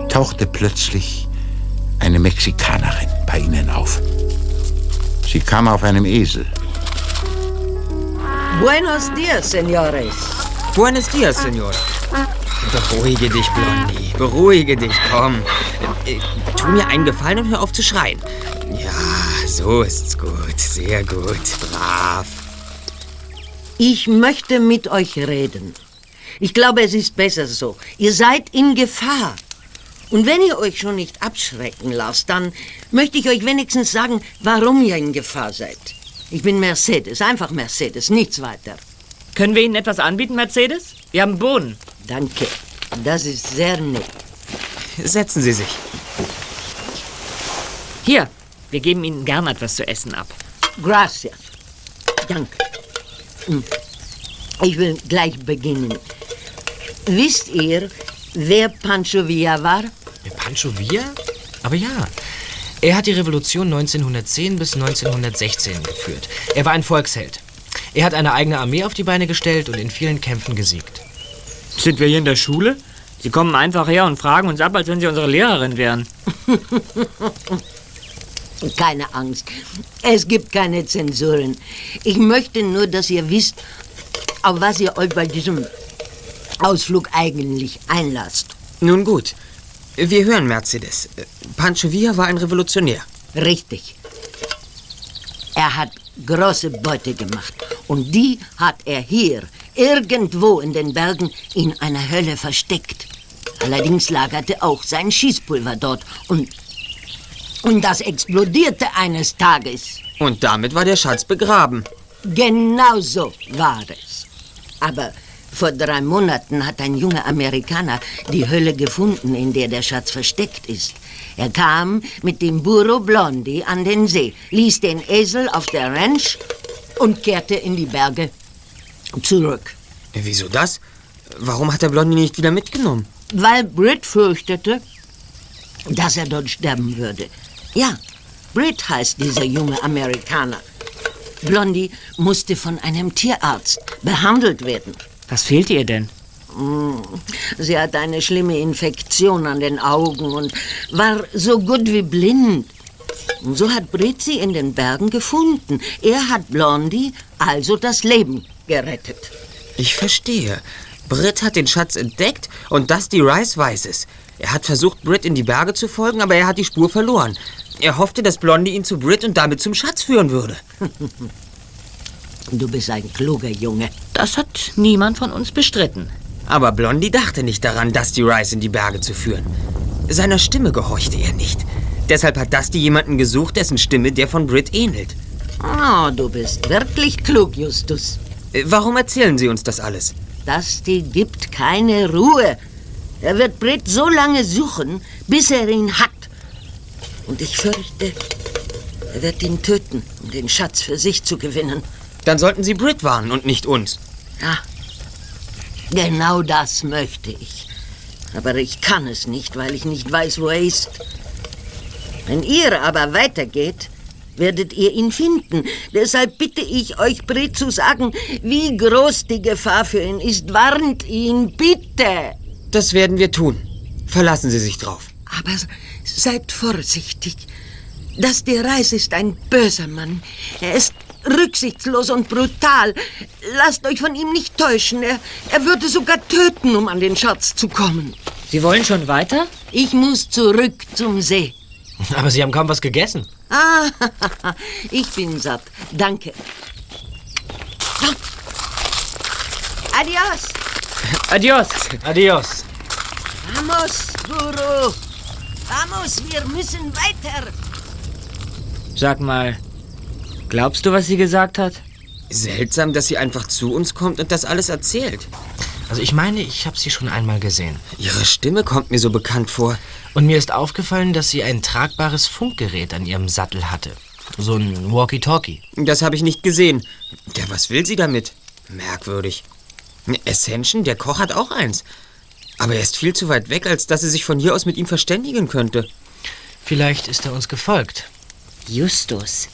Speaker 2: tauchte plötzlich eine Mexikanerin bei ihnen auf. Sie kam auf einem Esel.
Speaker 9: Buenos dias, señores.
Speaker 4: Buenos dias, Senor. Beruhige dich, Blondie. Beruhige dich, komm. Äh, äh, tu mir einen Gefallen und hör auf zu schreien. Ja, so ist's gut. Sehr gut. Brav.
Speaker 9: Ich möchte mit euch reden. Ich glaube, es ist besser so. Ihr seid in Gefahr. Und wenn ihr euch schon nicht abschrecken lasst, dann möchte ich euch wenigstens sagen, warum ihr in Gefahr seid. Ich bin Mercedes, einfach Mercedes, nichts weiter.
Speaker 11: Können wir Ihnen etwas anbieten, Mercedes? Wir haben Bohnen.
Speaker 9: Danke, das ist sehr nett.
Speaker 4: Setzen Sie sich.
Speaker 11: Hier, wir geben Ihnen gern etwas zu essen ab.
Speaker 9: Gracias. Danke. Hm. Ich will gleich beginnen. Wisst ihr, wer Pancho Villa war?
Speaker 3: Pancho Villa? Aber ja. Er hat die Revolution 1910 bis 1916 geführt. Er war ein Volksheld. Er hat eine eigene Armee auf die Beine gestellt und in vielen Kämpfen gesiegt.
Speaker 11: Sind wir hier in der Schule? Sie kommen einfach her und fragen uns ab, als wenn Sie unsere Lehrerin wären.
Speaker 9: Keine Angst. Es gibt keine Zensuren. Ich möchte nur, dass ihr wisst, auf was ihr euch bei diesem Ausflug eigentlich einlasst.
Speaker 4: Nun gut. Wir hören, Mercedes. Pancho Villa war ein Revolutionär.
Speaker 9: Richtig. Er hat große Beute gemacht. Und die hat er hier, irgendwo in den Bergen, in einer Hölle versteckt. Allerdings lagerte auch sein Schießpulver dort. Und, und das explodierte eines Tages.
Speaker 4: Und damit war der Schatz begraben.
Speaker 9: Genau so war es. Aber vor drei Monaten hat ein junger Amerikaner die Hölle gefunden, in der der Schatz versteckt ist. Er kam mit dem Burro Blondie an den See, ließ den Esel auf der Ranch und kehrte in die Berge zurück.
Speaker 4: Wieso das? Warum hat der Blondie nicht wieder mitgenommen?
Speaker 9: Weil Britt fürchtete, dass er dort sterben würde. Ja, Britt heißt dieser junge Amerikaner. Blondie musste von einem Tierarzt behandelt werden.
Speaker 11: Was fehlt ihr denn?
Speaker 9: Mm, Sie hat eine schlimme Infektion an den Augen und war so gut wie blind. Und so hat Britt sie in den Bergen gefunden. Er hat Blondie also das Leben gerettet.
Speaker 4: Ich verstehe. Britt hat den Schatz entdeckt und Dusty Rice weiß es. Er hat versucht, Britt in die Berge zu folgen, aber er hat die Spur verloren. Er hoffte, dass Blondie ihn zu Britt und damit zum Schatz führen würde.
Speaker 9: Du bist ein kluger Junge.
Speaker 11: Das hat niemand von uns bestritten.
Speaker 4: Aber Blondie dachte nicht daran, Dusty Rice in die Berge zu führen. Seiner Stimme gehorchte er nicht. Deshalb hat Dusty jemanden gesucht, dessen Stimme der von Britt ähnelt.
Speaker 9: Oh, du bist wirklich klug, Justus.
Speaker 4: Äh, Warum erzählen Sie uns das alles?
Speaker 9: Dusty gibt keine Ruhe. Er wird Britt so lange suchen, bis er ihn hat. Und ich fürchte, er wird ihn töten, um den Schatz für sich zu gewinnen.
Speaker 4: Dann sollten Sie Britt warnen und nicht uns.
Speaker 9: Ja, Genau das möchte ich. Aber ich kann es nicht, weil ich nicht weiß, wo er ist. Wenn ihr aber weitergeht, werdet ihr ihn finden. Deshalb bitte ich euch, Brit, zu sagen, wie groß die Gefahr für ihn ist. Warnt ihn, bitte.
Speaker 4: Das werden wir tun. Verlassen Sie sich drauf.
Speaker 9: Aber seid vorsichtig. Das die Reis ist ein böser Mann. Er ist rücksichtslos und brutal. Lasst euch von ihm nicht täuschen. Er, er würde sogar töten, um an den Schatz zu kommen.
Speaker 5: Sie wollen schon weiter?
Speaker 9: Ich muss zurück zum See.
Speaker 3: Aber Sie haben kaum was gegessen.
Speaker 9: Ah, ich bin satt. Danke. Adios.
Speaker 5: Adios.
Speaker 3: Adios.
Speaker 9: Vamos, Guru. Vamos, wir müssen weiter.
Speaker 5: Sag mal, glaubst du, was sie gesagt hat?
Speaker 4: Seltsam, dass sie einfach zu uns kommt und das alles erzählt.
Speaker 3: Also ich meine, ich habe sie schon einmal gesehen.
Speaker 4: Ihre Stimme kommt mir so bekannt vor.
Speaker 3: Und mir ist aufgefallen, dass sie ein tragbares Funkgerät an ihrem Sattel hatte. So ein Walkie-Talkie.
Speaker 4: Das habe ich nicht gesehen. Ja, was will sie damit? Merkwürdig. Ascension, der Koch hat auch eins. Aber er ist viel zu weit weg, als dass sie sich von hier aus mit ihm verständigen könnte.
Speaker 3: Vielleicht ist er uns gefolgt.
Speaker 5: Justus,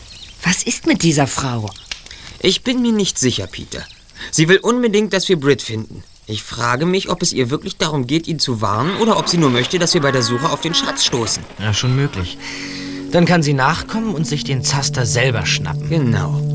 Speaker 5: was ist mit dieser Frau?
Speaker 4: Ich bin mir nicht sicher, Peter. Sie will unbedingt, dass wir Brit finden. Ich frage mich, ob es ihr wirklich darum geht, ihn zu warnen oder ob sie nur möchte, dass wir bei der Suche auf den Schatz stoßen.
Speaker 3: Ja, schon möglich. Dann kann sie nachkommen und sich den Zaster selber schnappen.
Speaker 4: Genau.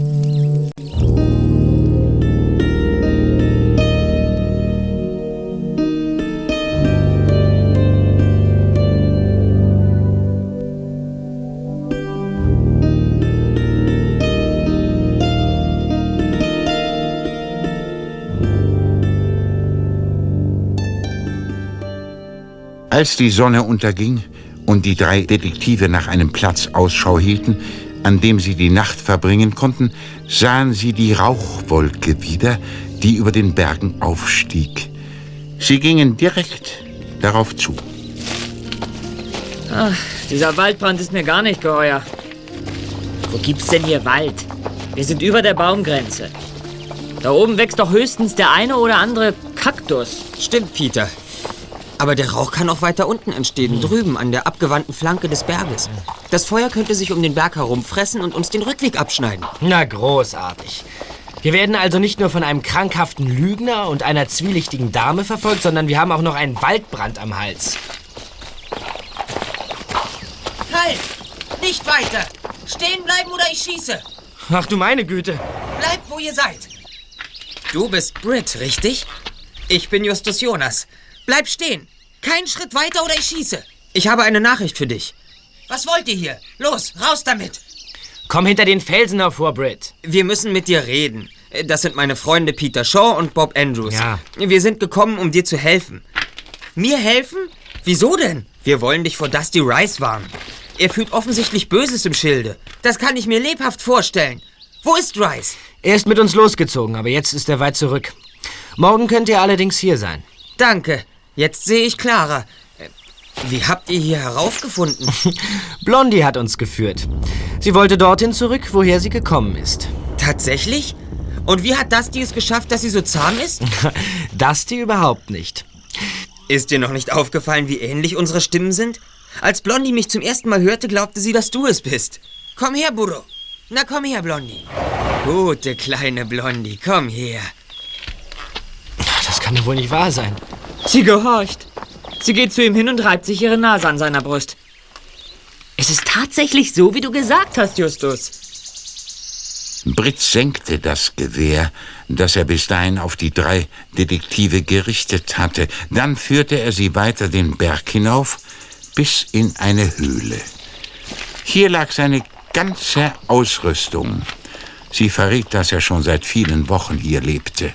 Speaker 2: Als die Sonne unterging und die drei Detektive nach einem Platz Ausschau hielten, an dem sie die Nacht verbringen konnten, sahen sie die Rauchwolke wieder, die über den Bergen aufstieg. Sie gingen direkt darauf zu.
Speaker 5: Ach, dieser Waldbrand ist mir gar nicht geheuer. Wo gibt's denn hier Wald? Wir sind über der Baumgrenze. Da oben wächst doch höchstens der eine oder andere Kaktus.
Speaker 4: Stimmt, Peter. Aber der Rauch kann auch weiter unten entstehen, drüben an der abgewandten Flanke des Berges. Das Feuer könnte sich um den Berg herum fressen und uns den Rückweg abschneiden.
Speaker 3: Na, großartig. Wir werden also nicht nur von einem krankhaften Lügner und einer zwielichtigen Dame verfolgt, sondern wir haben auch noch einen Waldbrand am Hals.
Speaker 4: Halt! Nicht weiter! Stehen bleiben oder ich schieße!
Speaker 3: Ach du meine Güte.
Speaker 4: Bleibt, wo ihr seid! Du bist Brit, richtig? Ich bin Justus Jonas. Bleib stehen! Kein Schritt weiter oder ich schieße! Ich habe eine Nachricht für dich. Was wollt ihr hier? Los, raus damit!
Speaker 3: Komm hinter den Felsen hervor, Britt.
Speaker 4: Wir müssen mit dir reden. Das sind meine Freunde Peter Shaw und Bob Andrews.
Speaker 3: Ja.
Speaker 4: Wir sind gekommen, um dir zu helfen. Mir helfen? Wieso denn? Wir wollen dich vor Dusty Rice warnen. Er führt offensichtlich Böses im Schilde. Das kann ich mir lebhaft vorstellen. Wo ist Rice?
Speaker 3: Er ist mit uns losgezogen, aber jetzt ist er weit zurück. Morgen könnt ihr allerdings hier sein.
Speaker 4: Danke. Jetzt sehe ich klarer. Äh, Wie habt ihr hier heraufgefunden?
Speaker 3: Blondie hat uns geführt. Sie wollte dorthin zurück, woher sie gekommen ist.
Speaker 4: Tatsächlich? Und wie hat Dusty es geschafft, dass sie so zahm ist?
Speaker 3: Dusty überhaupt nicht.
Speaker 4: Ist dir noch nicht aufgefallen, wie ähnlich unsere Stimmen sind? Als Blondie mich zum ersten Mal hörte, glaubte sie, dass du es bist. Komm her, Burro. Na komm her, Blondie. Gute kleine Blondie, komm her.
Speaker 3: Das kann doch wohl nicht wahr sein.
Speaker 5: Sie gehorcht. Sie geht zu ihm hin und reibt sich ihre Nase an seiner Brust. Es ist tatsächlich so, wie du gesagt hast, Justus.
Speaker 2: Britt senkte das Gewehr, das er bis dahin auf die drei Detektive gerichtet hatte. Dann führte er sie weiter den Berg hinauf bis in eine Höhle. Hier lag seine ganze Ausrüstung. Sie verriet, dass er schon seit vielen Wochen hier lebte.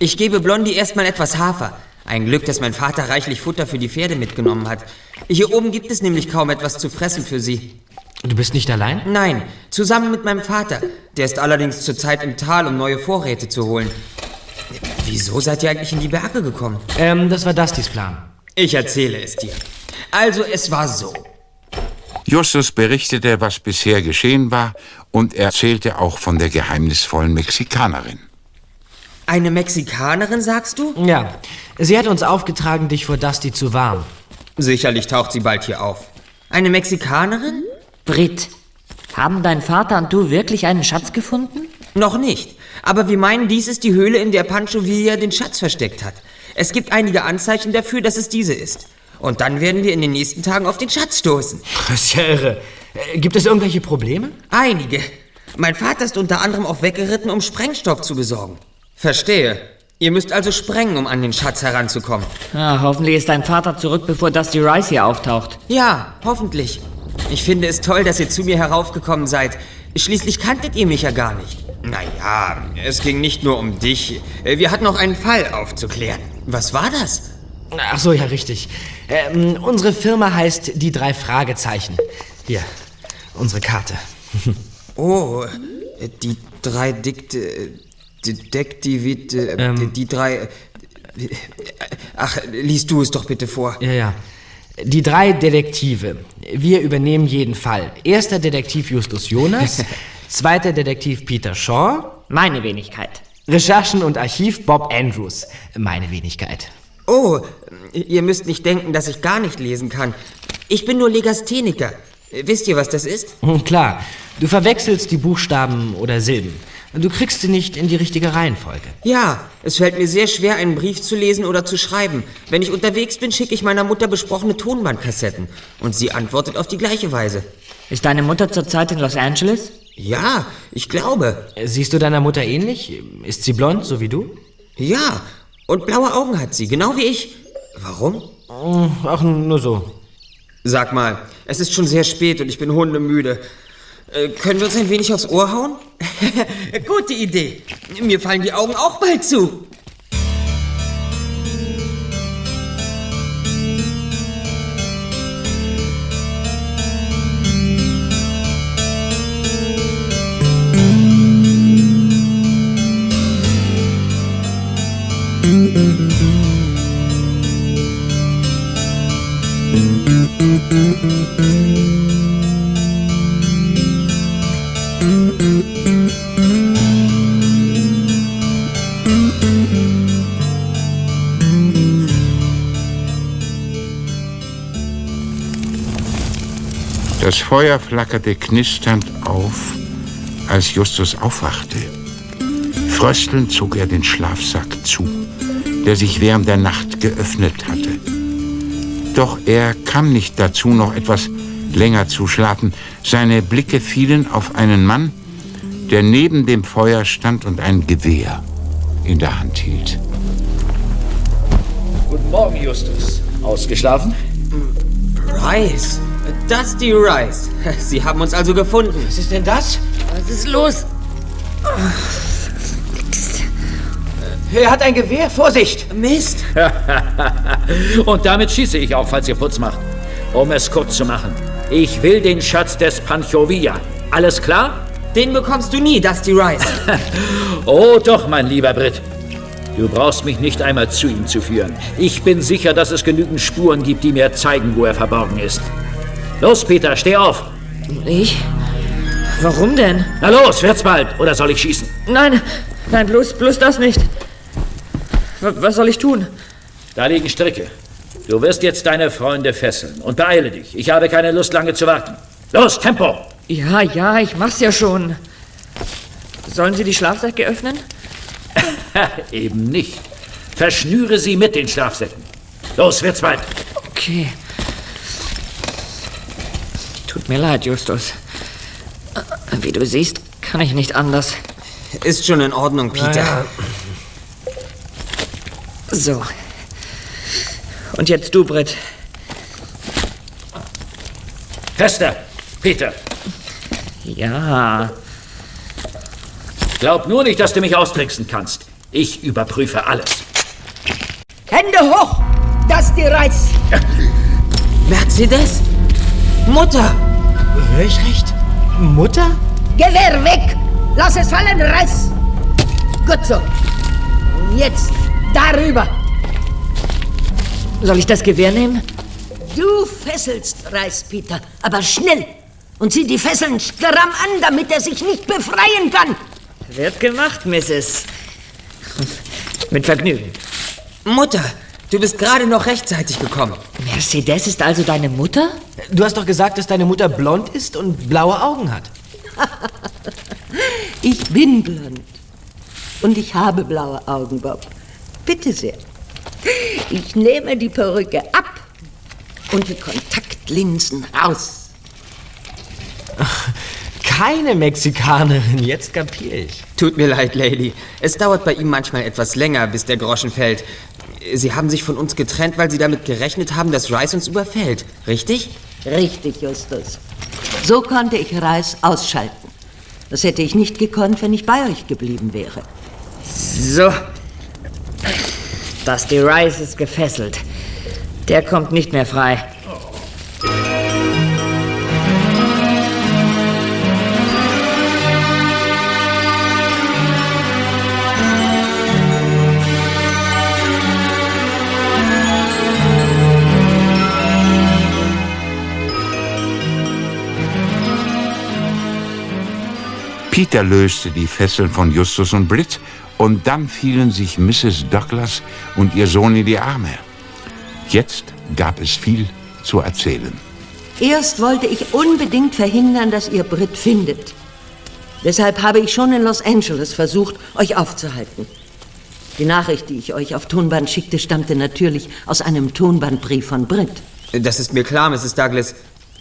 Speaker 4: Ich gebe Blondie erstmal etwas Hafer. Ein Glück, dass mein Vater reichlich Futter für die Pferde mitgenommen hat. Hier oben gibt es nämlich kaum etwas zu fressen für sie.
Speaker 3: Du bist nicht allein?
Speaker 4: Nein, zusammen mit meinem Vater. Der ist allerdings zurzeit im Tal, um neue Vorräte zu holen. Wieso seid ihr eigentlich in die Berge gekommen?
Speaker 3: Ähm, das war Dustys Plan.
Speaker 4: Ich erzähle es dir. Also, es war so.
Speaker 2: Justus berichtete, was bisher geschehen war, und erzählte auch von der geheimnisvollen Mexikanerin.
Speaker 4: Eine Mexikanerin, sagst du?
Speaker 3: Ja. Sie hat uns aufgetragen, dich vor Dusty zu warnen.
Speaker 4: Sicherlich taucht sie bald hier auf. Eine Mexikanerin?
Speaker 5: Brit, haben dein Vater und du wirklich einen Schatz gefunden?
Speaker 4: Noch nicht. Aber wir meinen, dies ist die Höhle, in der Pancho Villa den Schatz versteckt hat. Es gibt einige Anzeichen dafür, dass es diese ist. Und dann werden wir in den nächsten Tagen auf den Schatz stoßen.
Speaker 3: Das ist ja irre. Äh, Gibt es irgendwelche Probleme?
Speaker 4: Einige. Mein Vater ist unter anderem auch weggeritten, um Sprengstoff zu besorgen. Verstehe. Ihr müsst also sprengen, um an den Schatz heranzukommen.
Speaker 5: Ja, hoffentlich ist dein Vater zurück, bevor Dusty Rice hier auftaucht.
Speaker 4: Ja, hoffentlich. Ich finde es toll, dass ihr zu mir heraufgekommen seid. Schließlich kanntet ihr mich ja gar nicht. Naja, es ging nicht nur um dich. Wir hatten noch einen Fall aufzuklären. Was war das?
Speaker 3: Ach so, ja, richtig. Ähm, unsere Firma heißt die drei Fragezeichen. Hier, unsere Karte.
Speaker 4: Oh, die drei Dikte... Detektivit... äh,
Speaker 3: Ähm.
Speaker 4: Die drei... äh, Ach, liest du es doch bitte vor.
Speaker 3: Ja, ja. Die drei Detektive. Wir übernehmen jeden Fall. Erster Detektiv Justus Jonas, zweiter Detektiv Peter Shaw,
Speaker 5: Meine Wenigkeit.
Speaker 3: Recherchen und Archiv Bob Andrews. Meine Wenigkeit.
Speaker 4: Oh, ihr müsst nicht denken, dass ich gar nicht lesen kann. Ich bin nur Legastheniker. Wisst ihr, was das ist?
Speaker 3: Hm, Klar, du verwechselst die Buchstaben oder Silben. Du kriegst sie nicht in die richtige Reihenfolge.
Speaker 4: Ja, es fällt mir sehr schwer, einen Brief zu lesen oder zu schreiben. Wenn ich unterwegs bin, schicke ich meiner Mutter besprochene Tonbandkassetten. Und sie antwortet auf die gleiche Weise.
Speaker 5: Ist deine Mutter zurzeit in Los Angeles?
Speaker 4: Ja, ich glaube.
Speaker 3: Siehst du deiner Mutter ähnlich? Ist sie blond, so wie du?
Speaker 4: Ja, und blaue Augen hat sie, genau wie ich. Warum?
Speaker 3: Ach, nur so.
Speaker 4: Sag mal, es ist schon sehr spät und ich bin hundemüde. Äh, können wir uns ein wenig aufs Ohr hauen? Gute Idee. Mir fallen die Augen auch bald zu.
Speaker 2: Das Feuer flackerte knisternd auf, als Justus aufwachte. Fröstelnd zog er den Schlafsack zu, der sich während der Nacht geöffnet hatte. Doch er kam nicht dazu, noch etwas länger zu schlafen. Seine Blicke fielen auf einen Mann, der neben dem Feuer stand und ein Gewehr in der Hand hielt.
Speaker 6: Guten Morgen, Justus. Ausgeschlafen?
Speaker 4: Rice. Dusty Rice. Sie haben uns also gefunden.
Speaker 3: Was ist denn das?
Speaker 9: Was ist los?
Speaker 3: Er hat ein Gewehr. Vorsicht!
Speaker 4: Mist.
Speaker 6: Und damit schieße ich auch, falls ihr Putz macht. Um es kurz zu machen. Ich will den Schatz des Pancho Villa. Alles klar?
Speaker 4: Den bekommst du nie, Dusty Rice.
Speaker 6: Oh doch, mein lieber Brit. Du brauchst mich nicht einmal zu ihm zu führen. Ich bin sicher, dass es genügend Spuren gibt, die mir zeigen, wo er verborgen ist. Los, Peter, steh auf.
Speaker 5: Ich? Warum denn?
Speaker 6: Na los, wird's bald. Oder soll ich schießen?
Speaker 5: Nein, nein, bloß, bloß das nicht. W was soll ich tun?
Speaker 6: Da liegen Stricke. Du wirst jetzt deine Freunde fesseln. Und beeile dich. Ich habe keine Lust, lange zu warten. Los, Tempo!
Speaker 5: Ja, ja, ich mach's ja schon. Sollen Sie die Schlafsäcke öffnen?
Speaker 6: Eben nicht. Verschnüre sie mit den Schlafsäcken. Los, wird's bald.
Speaker 5: Okay. Tut mir leid, Justus. Wie du siehst, kann ich nicht anders.
Speaker 4: Ist schon in Ordnung, Peter.
Speaker 3: Ja,
Speaker 5: So. Und jetzt du, Britt.
Speaker 6: Fester, Peter.
Speaker 5: Ja.
Speaker 6: Glaub nur nicht, dass du mich austricksen kannst. Ich überprüfe alles.
Speaker 9: Hände hoch! Dusty Rice!
Speaker 4: Mercedes? Mutter!
Speaker 3: Hör ich recht? Mutter?
Speaker 9: Gewehr weg! Lass es fallen, Rice! Gut so. Und jetzt darüber.
Speaker 5: Soll ich das Gewehr nehmen?
Speaker 9: Du fesselst Rice, Peter, aber schnell. Und zieh die Fesseln stramm an, damit er sich nicht befreien kann.
Speaker 5: Wird gemacht, Mrs. Mit Vergnügen.
Speaker 4: Mutter, du bist gerade noch rechtzeitig gekommen.
Speaker 5: Mercedes ist also deine Mutter?
Speaker 3: Du hast doch gesagt, dass deine Mutter blond ist und blaue Augen hat.
Speaker 9: Ich bin blond. Und ich habe blaue Augen, Bob. Bitte sehr. Ich nehme die Perücke ab und die Kontaktlinsen raus.
Speaker 3: Keine Mexikanerin, jetzt kapier ich.
Speaker 4: Tut mir leid, Lady. Es dauert bei ihm manchmal etwas länger, bis der Groschen fällt. Sie haben sich von uns getrennt, weil Sie damit gerechnet haben, dass Rice uns überfällt. Richtig?
Speaker 9: Richtig, Justus. So konnte ich Reis ausschalten. Das hätte ich nicht gekonnt, wenn ich bei euch geblieben wäre.
Speaker 5: So. Dusty Rice ist gefesselt. Der kommt nicht mehr frei.
Speaker 2: Peter löste die Fesseln von Justus und Britt und dann fielen sich Mrs. Douglas und ihr Sohn in die Arme. Jetzt gab es viel zu erzählen.
Speaker 9: Erst wollte ich unbedingt verhindern, dass ihr Brit findet. Deshalb habe ich schon in Los Angeles versucht, euch aufzuhalten. Die Nachricht, die ich euch auf Tonband schickte, stammte natürlich aus einem Tonbandbrief von Brit.
Speaker 4: Das ist mir klar, Mrs. Douglas.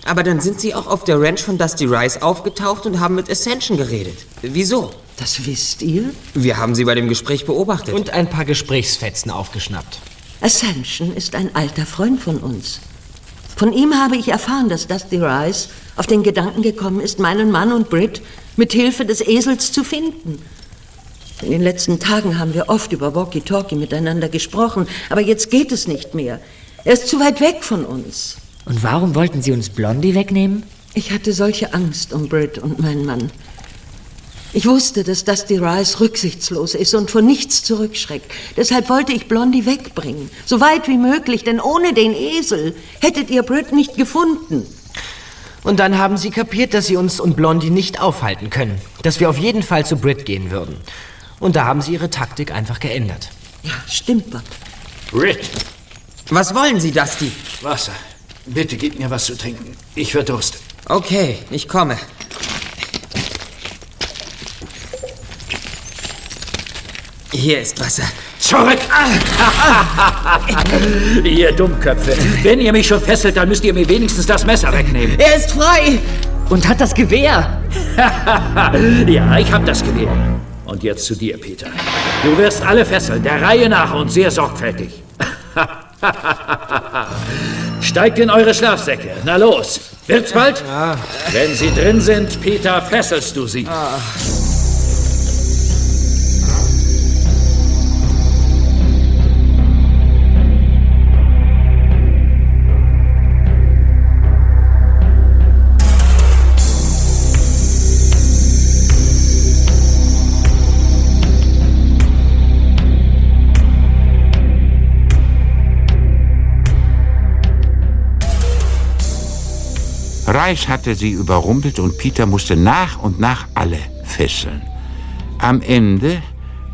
Speaker 4: Aber dann sind Sie auch auf der Ranch von Dusty Rice aufgetaucht und haben mit Ascension geredet. Wieso?
Speaker 9: Das wisst ihr?
Speaker 4: Wir haben Sie bei dem Gespräch beobachtet.
Speaker 3: Und ein paar Gesprächsfetzen aufgeschnappt.
Speaker 9: Ascension ist ein alter Freund von uns. Von ihm habe ich erfahren, dass Dusty Rice auf den Gedanken gekommen ist, meinen Mann und Britt mit Hilfe des Esels zu finden. In den letzten Tagen haben wir oft über Walkie-Talkie miteinander gesprochen, aber jetzt geht es nicht mehr. Er ist zu weit weg von uns.
Speaker 5: Und warum wollten Sie uns Blondie wegnehmen?
Speaker 9: Ich hatte solche Angst um Britt und meinen Mann. Ich wusste, dass Dusty Rice rücksichtslos ist und vor nichts zurückschreckt. Deshalb wollte ich Blondie wegbringen. So weit wie möglich, denn ohne den Esel hättet ihr Britt nicht gefunden.
Speaker 3: Und dann haben sie kapiert, dass sie uns und Blondie nicht aufhalten können. Dass wir auf jeden Fall zu Brit gehen würden. Und da haben sie ihre Taktik einfach geändert.
Speaker 9: Ja, stimmt, Bob.
Speaker 6: Brit,
Speaker 4: Was wollen Sie, Dusty?
Speaker 6: Wasser. Bitte gib mir was zu trinken. Ich verdurste.
Speaker 4: Okay, ich komme. Hier ist Wasser.
Speaker 6: Zurück! ihr Dummköpfe. Wenn ihr mich schon fesselt, dann müsst ihr mir wenigstens das Messer wegnehmen.
Speaker 4: Er ist frei!
Speaker 5: Und hat das Gewehr.
Speaker 6: ja, ich hab das Gewehr. Und jetzt zu dir, Peter. Du wirst alle fesseln, der Reihe nach und sehr sorgfältig. Steigt in eure Schlafsäcke. Na los. Wird's bald? Wenn sie drin sind, Peter, fesselst du sie.
Speaker 2: Reis hatte sie überrumpelt und Peter musste nach und nach alle fesseln. Am Ende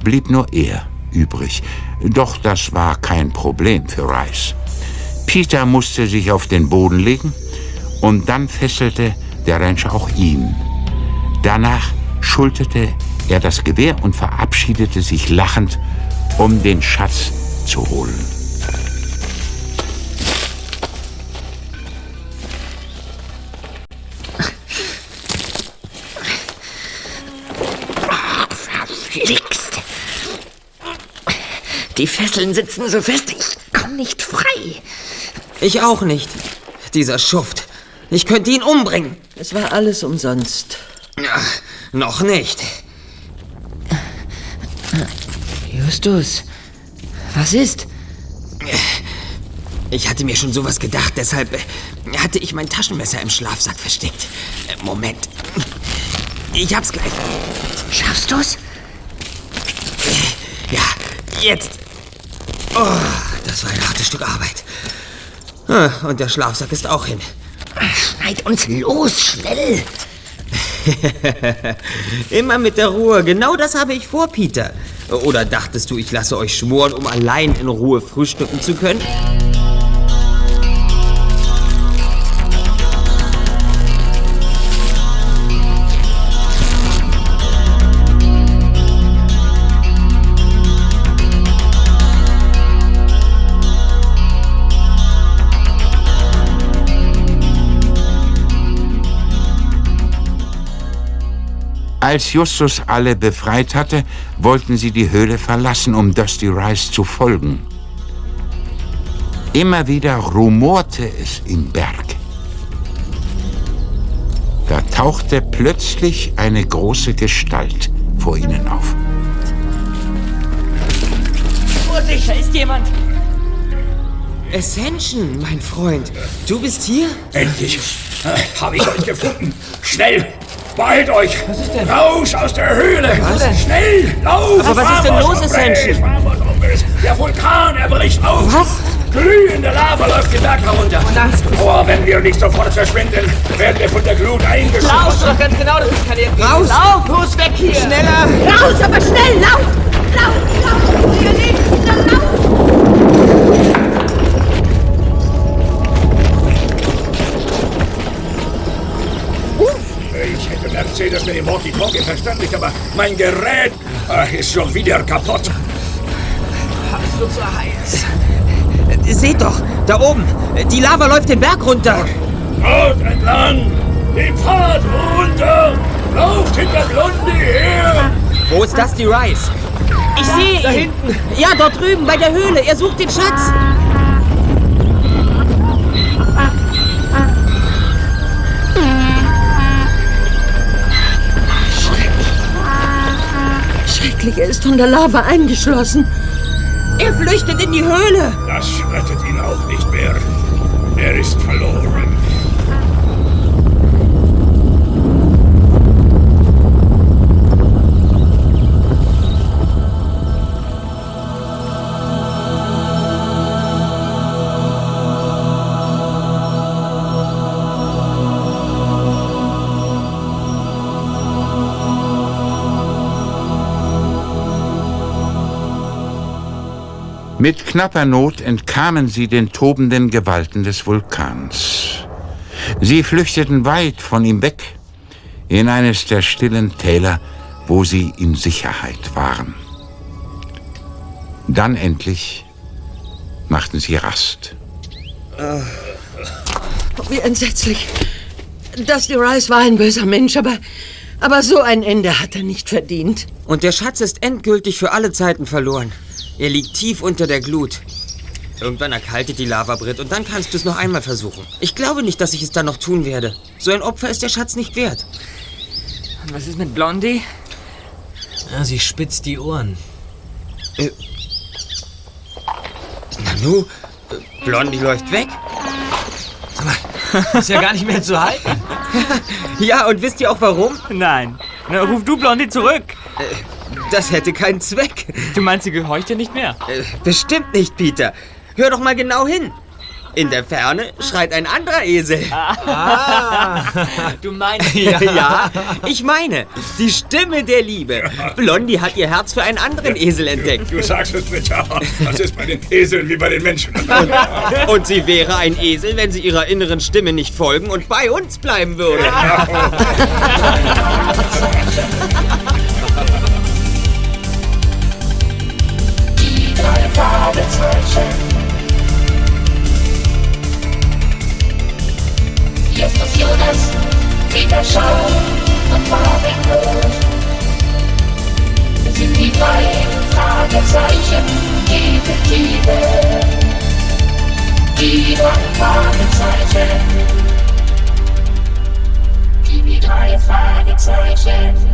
Speaker 2: blieb nur er übrig. Doch das war kein Problem für Rice. Peter musste sich auf den Boden legen und dann fesselte der Rancher auch ihn. Danach schulterte er das Gewehr und verabschiedete sich lachend, um den Schatz zu holen.
Speaker 13: Die Fesseln sitzen so fest, ich komm nicht frei.
Speaker 4: Ich auch nicht. Dieser Schuft. Ich könnte ihn umbringen.
Speaker 9: Es war alles umsonst.
Speaker 4: Ja, noch nicht.
Speaker 5: Justus, was ist?
Speaker 4: Ich hatte mir schon sowas gedacht, deshalb äh, hatte ich mein Taschenmesser im Schlafsack versteckt. Äh, Moment. Ich hab's gleich.
Speaker 13: Schaffst du's?
Speaker 4: Ja, jetzt. Oh, das war ein hartes Stück Arbeit. Ah, Und der Schlafsack ist auch hin.
Speaker 13: Schneid uns los, schnell.
Speaker 4: Immer mit der Ruhe. Genau das habe ich vor, Peter. Oder dachtest du, ich lasse euch schmoren, um allein in Ruhe frühstücken zu können?
Speaker 2: Als Justus alle befreit hatte, wollten sie die Höhle verlassen, um Dusty Rice zu folgen. Immer wieder rumorte es im Berg. Da tauchte plötzlich eine große Gestalt vor ihnen auf.
Speaker 5: Vorsicht, da ist jemand.
Speaker 4: Ascension, mein Freund. Du bist hier?
Speaker 10: Endlich habe ich euch gefunden. Schnell, beeilt euch. Was ist denn? Raus aus der Höhle.
Speaker 4: Was denn?
Speaker 10: Schnell, lauf.
Speaker 4: Aber was ist denn los, Ascension?
Speaker 10: Der Vulkan, er bricht auf.
Speaker 4: Was?
Speaker 10: Glühende Lava läuft den Berg herunter. Oh, wenn wir nicht sofort verschwinden, werden wir von der Glut
Speaker 5: Lauf
Speaker 10: eingeschlossen.
Speaker 5: doch ganz genau, das ist keine.
Speaker 4: Raus!
Speaker 5: Lauf, los, weg hier!
Speaker 4: Schneller!
Speaker 14: Raus, aber schnell, laut! Laut, laut!
Speaker 10: Ich hätte Mercedes mit dem Walkie-Talkie verständigt, aber mein Gerät äh, ist schon wieder kaputt.
Speaker 5: Es wird so heiß.
Speaker 4: Seht doch, da oben. Die Lava läuft den Berg runter.
Speaker 10: Dort entlang, den Pfad runter. Lauft hinter Blondie her.
Speaker 4: Wo ist Dusty Rice?
Speaker 5: Ich sehe
Speaker 4: Da
Speaker 5: ihn.
Speaker 4: hinten. Ja, dort drüben bei der Höhle. Er sucht den Schatz.
Speaker 9: Schrecklich, er ist von der Lava eingeschlossen.
Speaker 4: Er flüchtet in die Höhle.
Speaker 10: Das rettet ihn auch nicht mehr. Er ist verloren.
Speaker 2: Mit knapper Not entkamen sie den tobenden Gewalten des Vulkans. Sie flüchteten weit von ihm weg in eines der stillen Täler, wo sie in Sicherheit waren. Dann endlich machten sie Rast.
Speaker 9: Wie entsetzlich. Dusty Rice war ein böser Mensch, aber, aber so ein Ende hat er nicht verdient.
Speaker 4: Und der Schatz ist endgültig für alle Zeiten verloren. Er liegt tief unter der Glut. Irgendwann erkaltet die Lava, Brit, und dann kannst du es noch einmal versuchen. Ich glaube nicht, dass ich es dann noch tun werde. So ein Opfer ist der Schatz nicht wert.
Speaker 5: Und was ist mit Blondie?
Speaker 3: Ja, sie spitzt die Ohren.
Speaker 4: Nanu, Blondie läuft weg.
Speaker 3: Ist ja gar nicht mehr zu halten.
Speaker 4: Ja, und wisst ihr auch warum?
Speaker 5: Nein. Na, ruf du Blondie zurück.
Speaker 4: Das hätte keinen Zweck.
Speaker 5: Du meinst, sie gehorcht dir nicht mehr?
Speaker 4: Äh, bestimmt nicht, Peter. Hör doch mal genau hin. In der Ferne schreit ein anderer Esel.
Speaker 5: Ah. Du meinst.
Speaker 4: Ja. ich meine, die Stimme der Liebe. Blondie hat ihr Herz für einen anderen Esel entdeckt.
Speaker 10: Du sagst es, Richard. Das ist bei den Eseln wie bei den Menschen.
Speaker 4: Und sie wäre ein Esel, wenn sie ihrer inneren Stimme nicht folgen und bei uns bleiben würde.
Speaker 1: Die Fragezeichen. Justus Jonas, Peter Schau und Marvin Roth. Sind die drei Fragezeichen Detektive. Die drei Fragezeichen. Die drei Fragezeichen.